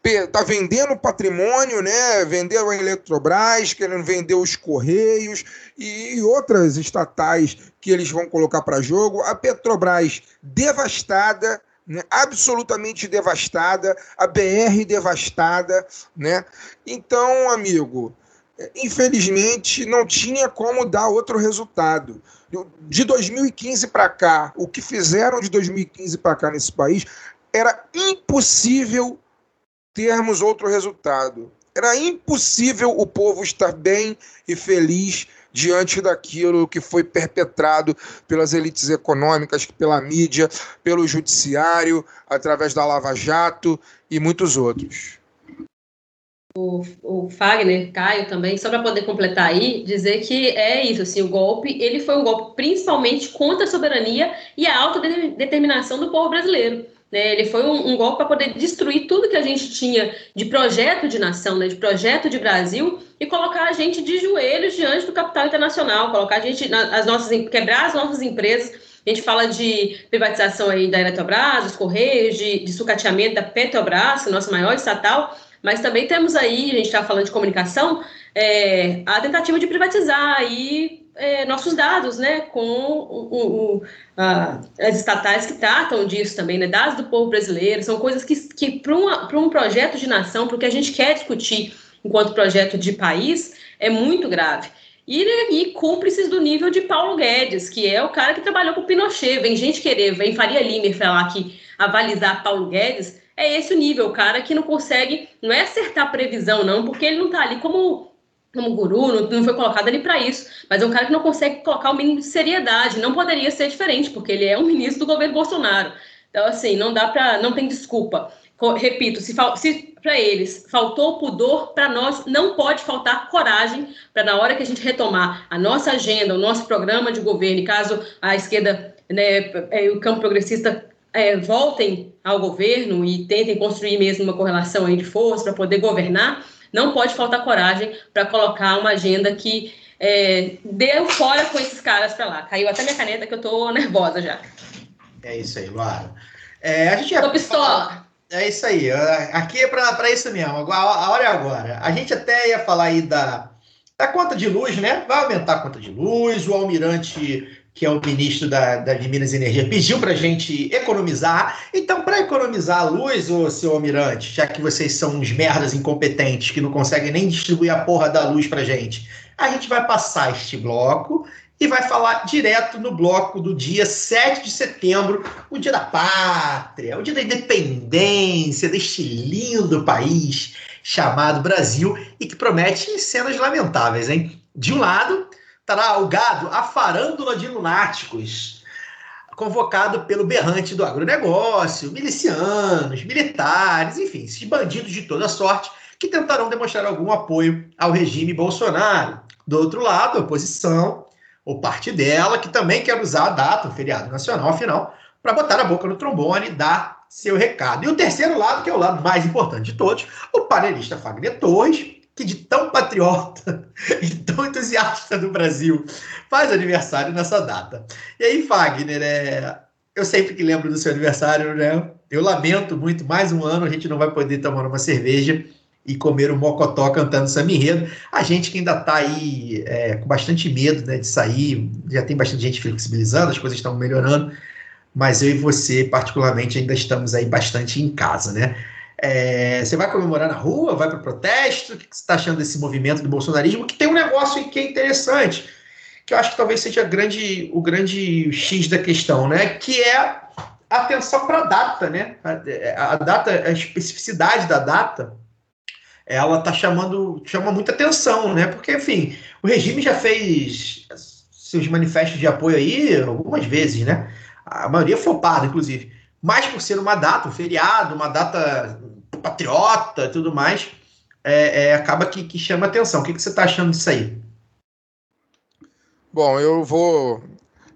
S4: está vendendo patrimônio, né? vendeu a Eletrobras, querendo vender os Correios e outras estatais que eles vão colocar para jogo. A Petrobras devastada, né? absolutamente devastada, a BR devastada. Né? Então, amigo, infelizmente não tinha como dar outro resultado. De 2015 para cá, o que fizeram de 2015 para cá nesse país era impossível termos outro resultado. Era impossível o povo estar bem e feliz diante daquilo que foi perpetrado pelas elites econômicas, pela mídia, pelo judiciário, através da Lava Jato e muitos outros.
S3: O, o Fagner, Caio também, só para poder completar aí, dizer que é isso, assim, o golpe, ele foi um golpe principalmente contra a soberania e a autodeterminação do povo brasileiro. Né? Ele foi um, um golpe para poder destruir tudo que a gente tinha de projeto de nação, né? de projeto de Brasil, e colocar a gente de joelhos diante do capital internacional, colocar a gente, as nossas, quebrar as nossas empresas. A gente fala de privatização aí da Eletrobras, dos Correios, de, de sucateamento da Petrobras, nosso maior estatal, mas também temos aí, a gente está falando de comunicação, é, a tentativa de privatizar aí é, nossos dados, né, com o, o, a, as estatais que tratam disso também, né, dados do povo brasileiro, são coisas que, que para um projeto de nação, para o que a gente quer discutir enquanto projeto de país, é muito grave. E, e cúmplices do nível de Paulo Guedes, que é o cara que trabalhou com Pinochet. Vem gente querer, vem Faria Limer falar que avalizar Paulo Guedes, é esse o nível, o cara que não consegue, não é acertar previsão, não, porque ele não está ali como como guru, não, não foi colocado ali para isso, mas é um cara que não consegue colocar o mínimo de seriedade, não poderia ser diferente, porque ele é um ministro do governo Bolsonaro. Então, assim, não dá para, não tem desculpa. Repito, se, se para eles faltou pudor, para nós não pode faltar coragem para na hora que a gente retomar a nossa agenda, o nosso programa de governo, e caso a esquerda, né, é, o campo progressista é, voltem ao governo e tentem construir mesmo uma correlação aí de força para poder governar, não pode faltar coragem para colocar uma agenda que é, deu fora com esses caras para lá. Caiu até minha caneta que eu tô nervosa já.
S2: É isso aí, Luara. É, a gente
S3: ia... Tô pistola.
S2: É isso aí. Aqui é para isso mesmo. A hora é agora. A gente até ia falar aí da, da conta de luz, né? Vai aumentar a conta de luz. O almirante que é o ministro da, da, de Minas e Energia, pediu para a gente economizar. Então, para economizar a luz, ô seu almirante, já que vocês são uns merdas incompetentes que não conseguem nem distribuir a porra da luz para gente, a gente vai passar este bloco e vai falar direto no bloco do dia 7 de setembro, o dia da pátria, o dia da independência deste lindo país chamado Brasil e que promete cenas lamentáveis, hein? De um lado, estará o gado a farândula de lunáticos, convocado pelo berrante do agronegócio, milicianos, militares, enfim, esses bandidos de toda sorte que tentarão demonstrar algum apoio ao regime Bolsonaro. Do outro lado, a oposição, ou parte dela, que também quer usar a data, o feriado nacional, afinal, para botar a boca no trombone e dar seu recado. E o terceiro lado, que é o lado mais importante de todos, o panelista Fagner Torres, que de tão patriota e tão entusiasta do Brasil faz aniversário nessa data. E aí, Fagner, é... eu sempre que lembro do seu aniversário, né? Eu lamento muito, mais um ano a gente não vai poder tomar uma cerveja e comer um mocotó cantando samba enredo. A gente que ainda está aí é, com bastante medo né, de sair, já tem bastante gente flexibilizando, as coisas estão melhorando, mas eu e você, particularmente, ainda estamos aí bastante em casa, né? É, você vai comemorar na rua? Vai para protesto? O que você está achando desse movimento do bolsonarismo? Que tem um negócio que é interessante, que eu acho que talvez seja grande, o grande X da questão, né? Que é atenção para a data, né? A, a, data, a especificidade da data, ela está chamando, chama muita atenção, né? Porque, enfim, O regime já fez seus manifestos de apoio aí algumas vezes, né? A maioria flopado, inclusive. Mas por ser uma data, um feriado, uma data patriota tudo mais, é, é, acaba que, que, chama atenção. O que, que você está achando disso aí?
S4: Bom, eu vou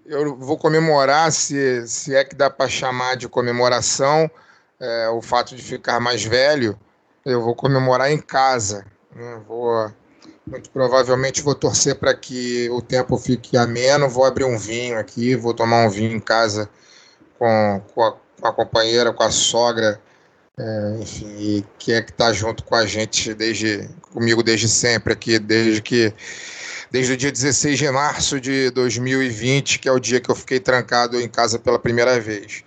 S4: eu vou comemorar, se, se é que dá para chamar de comemoração, é, o fato de ficar mais velho, eu vou comemorar em casa. Né? Vou, muito provavelmente vou torcer para que o tempo fique ameno, vou abrir um vinho aqui, vou tomar um vinho em casa com, com, a, com a companheira, com a sogra, é, enfim, que é que está junto com a gente desde comigo desde sempre aqui, desde que desde o dia 16 de março de 2020, que é o dia que eu fiquei trancado em casa pela primeira vez.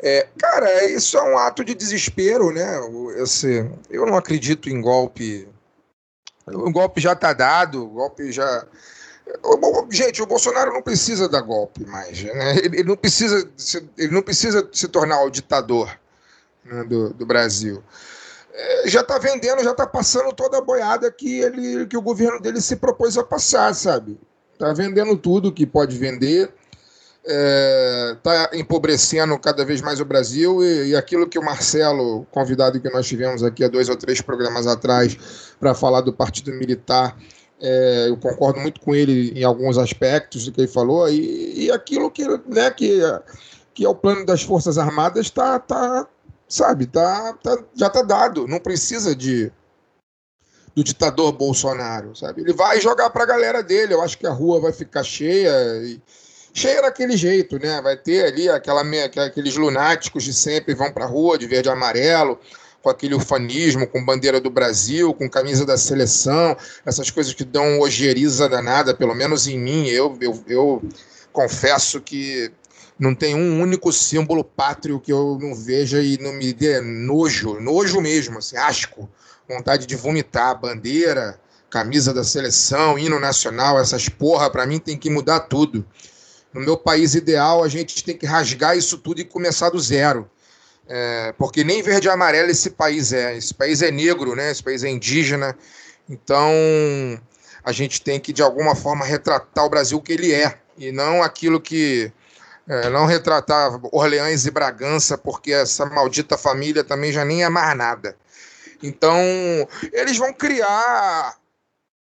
S4: É, cara, isso é um ato de desespero, né? Esse, eu não acredito em golpe. O golpe já está dado, o golpe já. Gente, o Bolsonaro não precisa dar golpe mais. Né? Ele, não precisa ele não precisa se tornar o ditador né, do, do Brasil. É, já está vendendo, já está passando toda a boiada que, ele, que o governo dele se propôs a passar, sabe? Está vendendo tudo que pode vender, está é, empobrecendo cada vez mais o Brasil e, e, aquilo que o Marcelo, convidado que nós tivemos aqui há dois ou três programas atrás para falar do Partido Militar, é, eu concordo muito com ele em alguns aspectos do que ele falou e, e aquilo que, né, que, que é o plano das Forças Armadas está tá, sabe, tá, tá, já tá dado, não precisa de do ditador Bolsonaro, sabe? Ele vai jogar para a galera dele, eu acho que a rua vai ficar cheia, e, cheia daquele jeito, né? Vai ter ali aquela, aqueles lunáticos de sempre vão para a rua de verde e amarelo, com aquele ufanismo, com bandeira do Brasil, com camisa da seleção, essas coisas que dão ojeriza danada, pelo menos em mim, eu, eu, eu confesso que não tem um único símbolo pátrio que eu não veja e não me dê nojo, nojo mesmo, assim, asco, vontade de vomitar, bandeira, camisa da seleção, hino nacional, essas porra, para mim tem que mudar tudo. No meu país ideal, a gente tem que rasgar isso tudo e começar do zero. É, porque nem verde e amarelo esse país é. Esse país é negro, né? Esse país é indígena. Então, a gente tem que, de alguma forma, retratar o Brasil que ele é. E não aquilo que é, não retratar Orleans e Bragança, porque essa maldita família também já nem é mais nada. Então, eles vão criar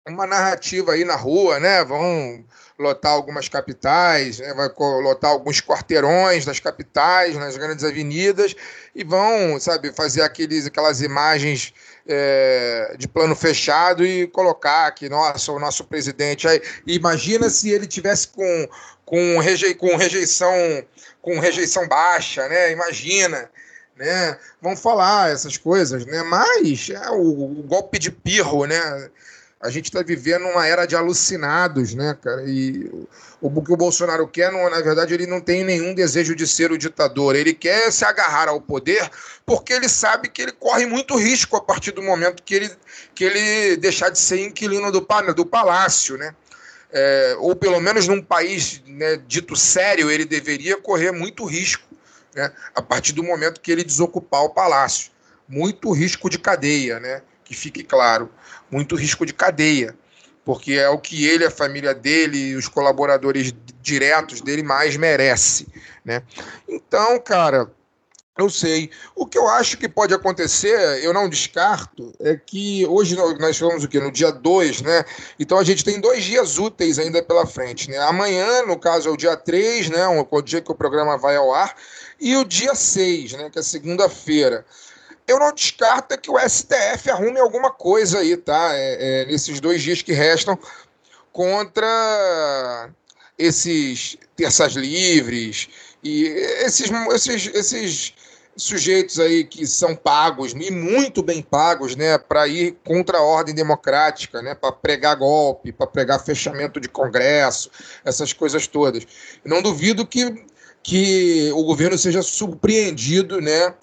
S4: uma narrativa aí na rua, né? Vão lotar algumas capitais, né? vai lotar alguns quarteirões das capitais, nas grandes avenidas, e vão, sabe, fazer aqueles, aquelas imagens é, de plano fechado e colocar que, nossa, o nosso presidente. Aí, imagina se ele tivesse com com, reje, com rejeição com rejeição baixa, né? Imagina, né? Vão falar essas coisas, né? Mas é o, o golpe de pirro, né? A gente está vivendo uma era de alucinados, né, cara? E o, o que o Bolsonaro quer, não, na verdade, ele não tem nenhum desejo de ser o ditador. Ele quer se agarrar ao poder porque ele sabe que ele corre muito risco a partir do momento que ele, que ele deixar de ser inquilino do, do palácio, né? é, ou pelo menos num país né, dito sério, ele deveria correr muito risco né, a partir do momento que ele desocupar o palácio. Muito risco de cadeia, né, que fique claro. Muito risco de cadeia, porque é o que ele, a família dele e os colaboradores diretos dele mais merece. Né? Então, cara, eu sei. O que eu acho que pode acontecer, eu não descarto, é que hoje nós falamos o quê? No dia 2, né? Então a gente tem dois dias úteis ainda pela frente, né? Amanhã, no caso, é o dia 3, né? O dia que o programa vai ao ar, e o dia 6, né? Que é segunda-feira. Eu não descarto é que o STF arrume alguma coisa aí, tá? É, é, nesses dois dias que restam contra esses terças livres e esses, esses, esses sujeitos aí que são pagos e muito bem pagos, né, para ir contra a ordem democrática, né, para pregar golpe, para pregar fechamento de Congresso, essas coisas todas. não duvido que, que o governo seja surpreendido, né,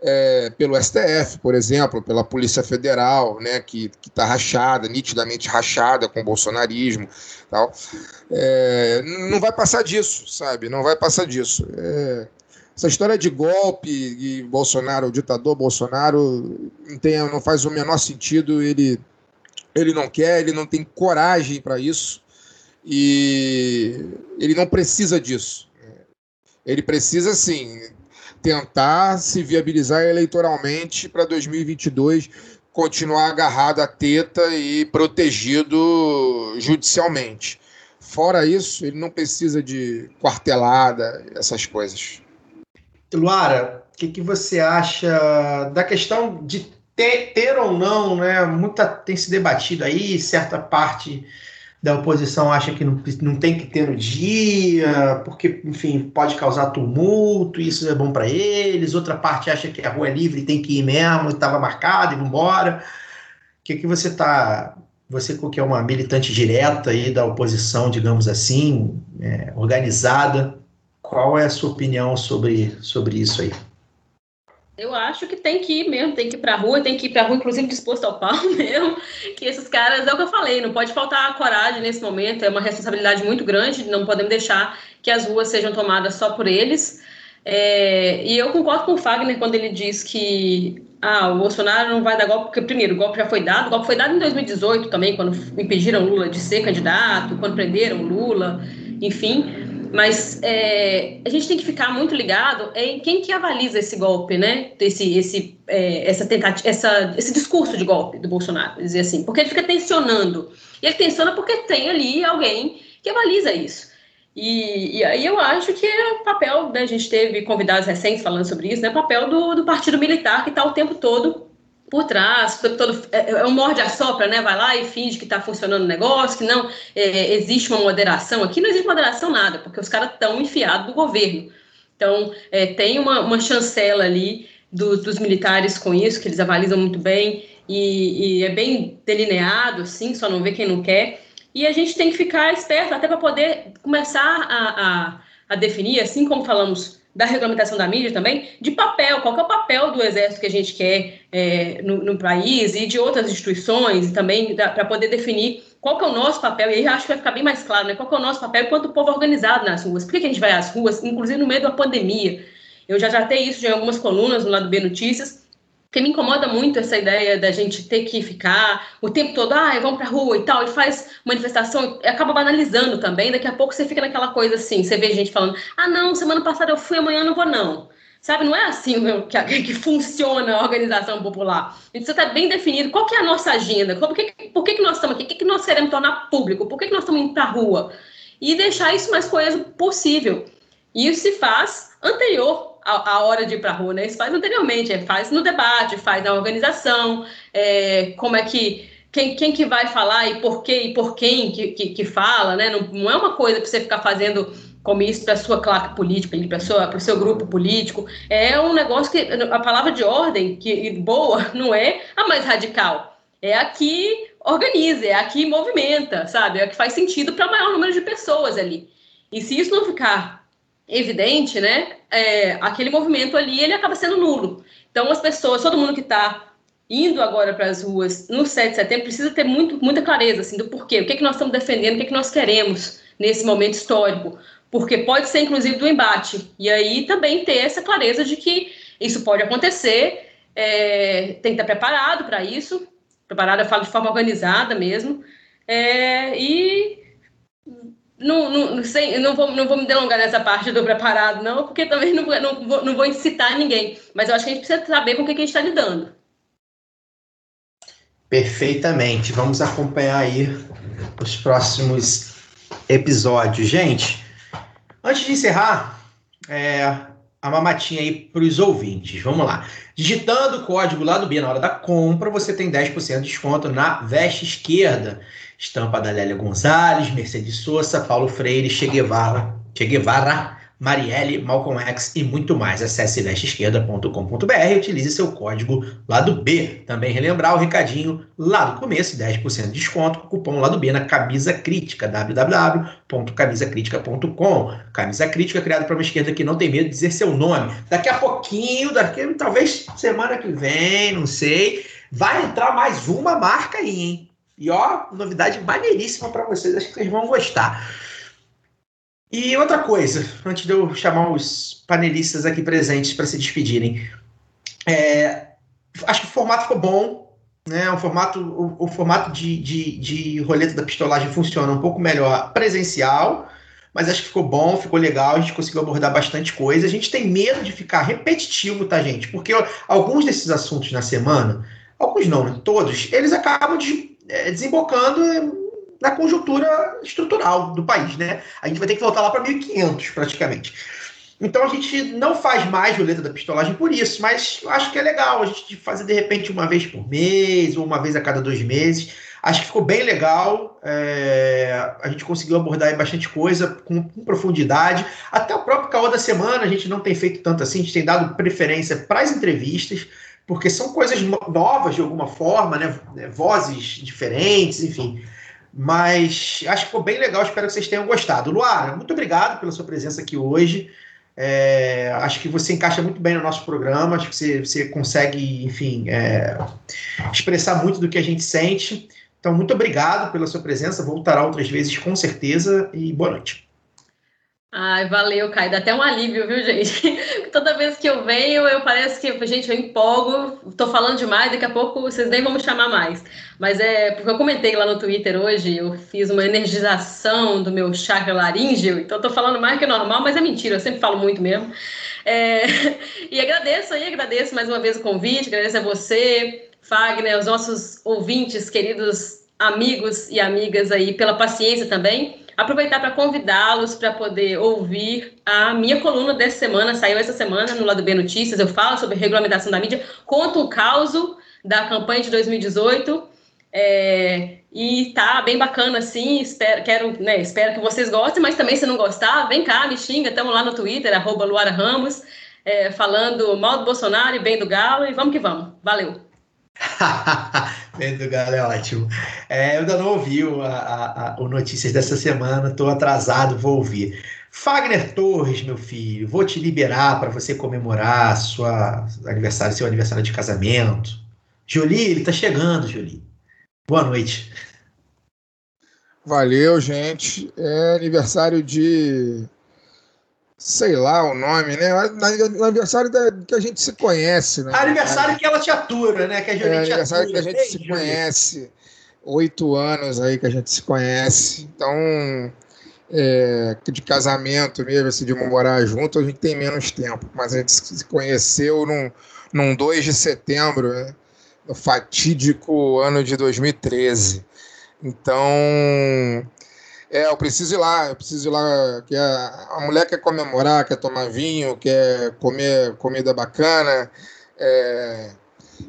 S4: é, pelo STF, por exemplo, pela Polícia Federal, né, que está rachada, nitidamente rachada com o bolsonarismo, tal. É, não vai passar disso, sabe? Não vai passar disso. É, essa história de golpe e Bolsonaro, o ditador Bolsonaro, não, tem, não faz o menor sentido ele Ele não quer, ele não tem coragem para isso e ele não precisa disso. Ele precisa, sim, tentar se viabilizar eleitoralmente para 2022, continuar agarrado à teta e protegido judicialmente. Fora isso, ele não precisa de quartelada, essas coisas.
S2: Luara, o que, que você acha da questão de ter, ter ou não, né? Muita tem se debatido aí, certa parte da oposição acha que não, não tem que ter no dia, porque, enfim, pode causar tumulto, isso é bom para eles. Outra parte acha que a rua é livre tem que ir mesmo, estava marcado e embora. O que, que você está. Você que é uma militante direta aí da oposição, digamos assim, é, organizada, qual é a sua opinião sobre, sobre isso aí?
S3: Eu acho que tem que ir mesmo, tem que ir pra rua, tem que ir pra rua, inclusive disposto ao pau mesmo. Que esses caras, é o que eu falei, não pode faltar coragem nesse momento, é uma responsabilidade muito grande, não podemos deixar que as ruas sejam tomadas só por eles. É, e eu concordo com o Fagner quando ele diz que ah, o Bolsonaro não vai dar golpe, porque primeiro, o golpe já foi dado, o golpe foi dado em 2018 também, quando impediram Lula de ser candidato, quando prenderam Lula, enfim. Mas é, a gente tem que ficar muito ligado em quem que avaliza esse golpe, né? Esse, esse, é, essa tentativa, essa, esse discurso de golpe do Bolsonaro, dizer assim, porque ele fica tensionando. E ele tensiona porque tem ali alguém que avaliza isso. E, e aí eu acho que é o papel, né, a gente teve convidados recentes falando sobre isso, né? O papel do, do partido militar que está o tempo todo por trás, todo, é, é um morde a sopra, né? Vai lá e finge que está funcionando o negócio, que não é, existe uma moderação. Aqui não existe moderação nada, porque os caras estão enfiados do governo. Então, é, tem uma, uma chancela ali do, dos militares com isso, que eles avalizam muito bem, e, e, é bem delineado, assim, só não vê quem não quer. E a gente tem que ficar esperto até para poder começar a, a, a definir, assim como falamos da regulamentação da mídia também, de papel, qual é o papel do exército que a gente quer é, no, no, país e de outras instituições também, para poder definir qual é o nosso papel, e aí acho que vai ficar bem mais claro, né? Qual é o nosso papel enquanto povo organizado nas ruas. Por que, que a gente vai às ruas, inclusive no meio da pandemia? Eu já tratei isso em algumas colunas no lado B Notícias, porque me incomoda muito essa ideia da gente ter que ficar o tempo todo, ah, vamos pra rua e tal, e faz manifestação, e acaba banalizando também. Daqui a pouco você fica naquela coisa assim, você vê gente falando, ah, não, semana passada eu fui, amanhã eu não vou, não. Sabe, não é assim que, que funciona a organização popular. A gente estar bem definido qual que é a nossa agenda, por que, por que, que nós estamos aqui, o que, que nós queremos tornar público, por que, que nós estamos indo para a rua. E deixar isso mais coeso possível. E isso se faz anterior a, a, hora de ir para a rua, né? Isso faz anteriormente, é, faz no debate, faz na organização, é, como é que quem, quem que vai falar e por quê e por quem que, que, que fala, né? Não, não é uma coisa para você ficar fazendo comício para sua claque política, para o seu grupo político. É um negócio que a palavra de ordem que boa não é a mais radical. É a que organiza, é a que movimenta, sabe? É a que faz sentido para o maior número de pessoas ali. E se isso não ficar evidente, né, é, aquele movimento ali ele acaba sendo nulo. Então as pessoas, todo mundo que está indo agora para as ruas no 7 de setembro precisa ter muito, muita clareza assim, do porquê, o que, é que nós estamos defendendo, o que, é que nós queremos nesse momento histórico, porque pode ser inclusive do embate. E aí também ter essa clareza de que isso pode acontecer, é, tem que estar preparado para isso, preparado, eu falo de forma organizada mesmo, é, e não, não, sei, não, vou, não vou me delongar nessa parte do preparado, não, porque também não, não, vou, não vou incitar ninguém. Mas eu acho que a gente precisa saber com o que, a gente está lidando.
S2: Perfeitamente. Vamos acompanhar aí os próximos episódios. Gente, antes de encerrar, é, a mamatinha aí para os ouvintes. Vamos lá. Digitando o código lá do B na hora da compra, você tem 10% de desconto na veste esquerda. Estampa da Lélia Gonzalez, Mercedes Sosa, Paulo Freire, Che Guevara, che Guevara Marielle, Malcolm X e muito mais. Acesse vesteesquerda.com.br e utilize seu código lado B. Também relembrar o recadinho lá do começo, 10% de desconto com cupom lado B na Camisa Crítica, www.camisacritica.com. Camisa Crítica criada para uma esquerda que não tem medo de dizer seu nome. Daqui a pouquinho, daqui talvez semana que vem, não sei, vai entrar mais uma marca aí, hein? E ó, novidade maneiríssima para vocês, acho que vocês vão gostar. E outra coisa, antes de eu chamar os panelistas aqui presentes para se despedirem, é, acho que o formato ficou bom. né? O formato, o, o formato de, de, de roleta da pistolagem funciona um pouco melhor presencial, mas acho que ficou bom, ficou legal, a gente conseguiu abordar bastante coisa. A gente tem medo de ficar repetitivo, tá, gente? Porque alguns desses assuntos na semana, alguns não, né? todos, eles acabam de, é, desembocando na conjuntura estrutural do país, né? A gente vai ter que voltar lá para 1500, praticamente. Então a gente não faz mais roleta da pistolagem por isso, mas acho que é legal a gente fazer de repente uma vez por mês ou uma vez a cada dois meses. Acho que ficou bem legal. É, a gente conseguiu abordar bastante coisa com, com, profundidade. Até o próprio caô da semana a gente não tem feito tanto assim, a gente tem dado preferência para as entrevistas, porque são coisas novas de alguma forma, né? Vozes diferentes, enfim. Mas acho que ficou bem legal, espero que vocês tenham gostado. Luara, muito obrigado pela sua presença aqui hoje. É, acho que você encaixa muito bem no nosso programa, acho que você, você consegue, enfim, é, expressar muito do que a gente sente. Então, muito obrigado pela sua presença, voltará outras vezes com certeza e boa noite.
S3: Ai, valeu, Caio. Dá até um alívio, viu, gente? Toda vez que eu venho, eu parece que, gente, eu empolgo, tô falando demais, daqui a pouco vocês nem vão me chamar mais. Mas é porque eu comentei lá no Twitter hoje, eu fiz uma energização do meu chakra laríngeo, então tô falando mais que normal, mas é mentira, eu sempre falo muito mesmo. É... E agradeço aí, agradeço mais uma vez o convite, agradeço a você, Fagner, aos nossos ouvintes, queridos amigos e amigas aí, pela paciência também aproveitar para convidá-los para poder ouvir a minha coluna dessa semana, saiu essa semana no Lado B Notícias, eu falo sobre regulamentação da mídia, conto o caso da campanha de 2018, é, e tá bem bacana assim, espero, quero, né, espero que vocês gostem, mas também se não gostar, vem cá, me xinga, estamos lá no Twitter, arroba Luara Ramos, é, falando mal do Bolsonaro e bem do Galo, e vamos que vamos. Valeu!
S2: Pedro Galo é ótimo. É, eu ainda não ouvi o, a, a, o Notícias dessa semana, estou atrasado, vou ouvir. Fagner Torres, meu filho, vou te liberar para você comemorar sua aniversário, seu aniversário de casamento. Jolie, ele está chegando, Jolie. Boa noite.
S4: Valeu, gente. É aniversário de sei lá o nome, né? No aniversário da, que a gente se conhece, né?
S2: Aniversário que ela te atura, né?
S4: Que a gente é, aniversário atura. que a gente se conhece. Oito anos aí que a gente se conhece. Então, é, de casamento mesmo, assim, de morar junto, a gente tem menos tempo. Mas a gente se conheceu num, num 2 de setembro, né? no fatídico ano de 2013. Então, é, eu preciso ir lá, eu preciso ir lá. Que a, a mulher quer comemorar, quer tomar vinho, quer comer comida bacana. É,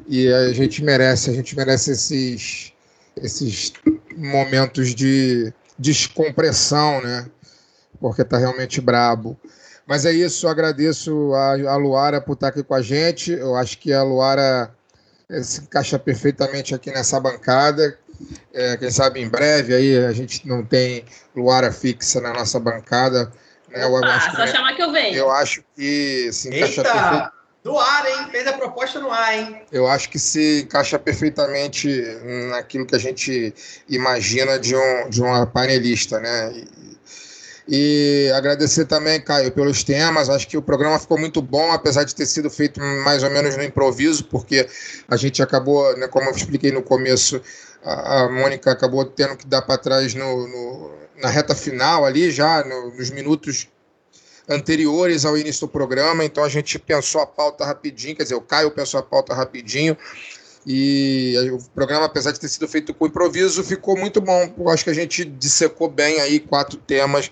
S4: e a gente merece, a gente merece esses, esses momentos de descompressão, né? Porque tá realmente brabo. Mas é isso, agradeço a, a Luara por estar aqui com a gente. Eu acho que a Luara eh, se encaixa perfeitamente aqui nessa bancada. É, quem sabe em breve aí a gente não tem Luara fixa na nossa bancada.
S3: Né? Eu Opa, só que, chamar que eu venho.
S4: Eu acho que se
S2: encaixa perfeitamente. No ar, hein? Fez a proposta no ar, hein?
S4: Eu acho que se encaixa perfeitamente naquilo que a gente imagina de, um, de uma panelista, né? E, e agradecer também, Caio, pelos temas. Acho que o programa ficou muito bom, apesar de ter sido feito mais ou menos no improviso, porque a gente acabou, né, como eu expliquei no começo, a, a Mônica acabou tendo que dar para trás no, no, na reta final ali, já no, nos minutos anteriores ao início do programa, então a gente pensou a pauta rapidinho, quer dizer, o Caio pensou a pauta rapidinho, e o programa, apesar de ter sido feito com improviso, ficou muito bom. Eu acho que a gente dissecou bem aí quatro temas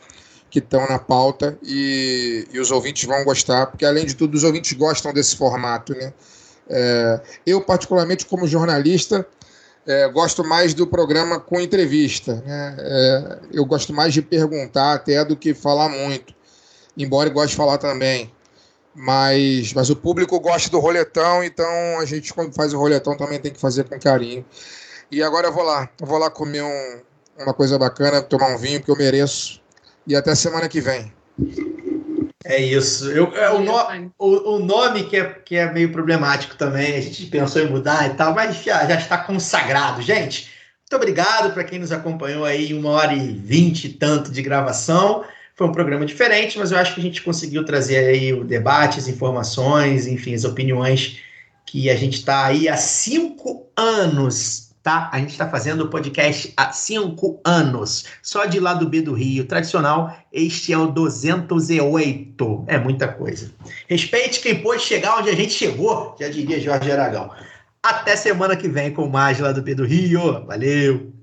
S4: que estão na pauta e, e, os ouvintes vão gostar, porque além de tudo, os ouvintes gostam desse formato, né? É, eu, particularmente, como jornalista, é, gosto mais do programa com entrevista. Né? É, eu gosto mais de perguntar até do que falar muito, embora eu goste de falar também. Mas, mas o público gosta do roletão, então a gente, quando faz o roletão, também tem que fazer com carinho. E agora eu vou lá, eu vou lá comer um, uma coisa bacana, tomar um vinho, porque eu mereço. E até semana que vem.
S2: É isso. Eu, é, o, no, o, o, nome que é, que é meio problemático também, a gente pensou em mudar e tal, mas já, já está consagrado. Gente, muito obrigado para quem nos acompanhou aí, uma hora e vinte e tanto de gravação. Foi um programa diferente, mas eu acho que a gente conseguiu trazer aí o debate, as informações, enfim, as opiniões que a gente está aí há cinco anos, tá? A gente está fazendo o podcast há cinco anos, só de lá do B do Rio, tradicional. Este é o 208, é muita coisa. Respeite quem pôde chegar onde a gente chegou, já diria Jorge Aragão. Até semana que vem com mais lá do B do Rio. Valeu!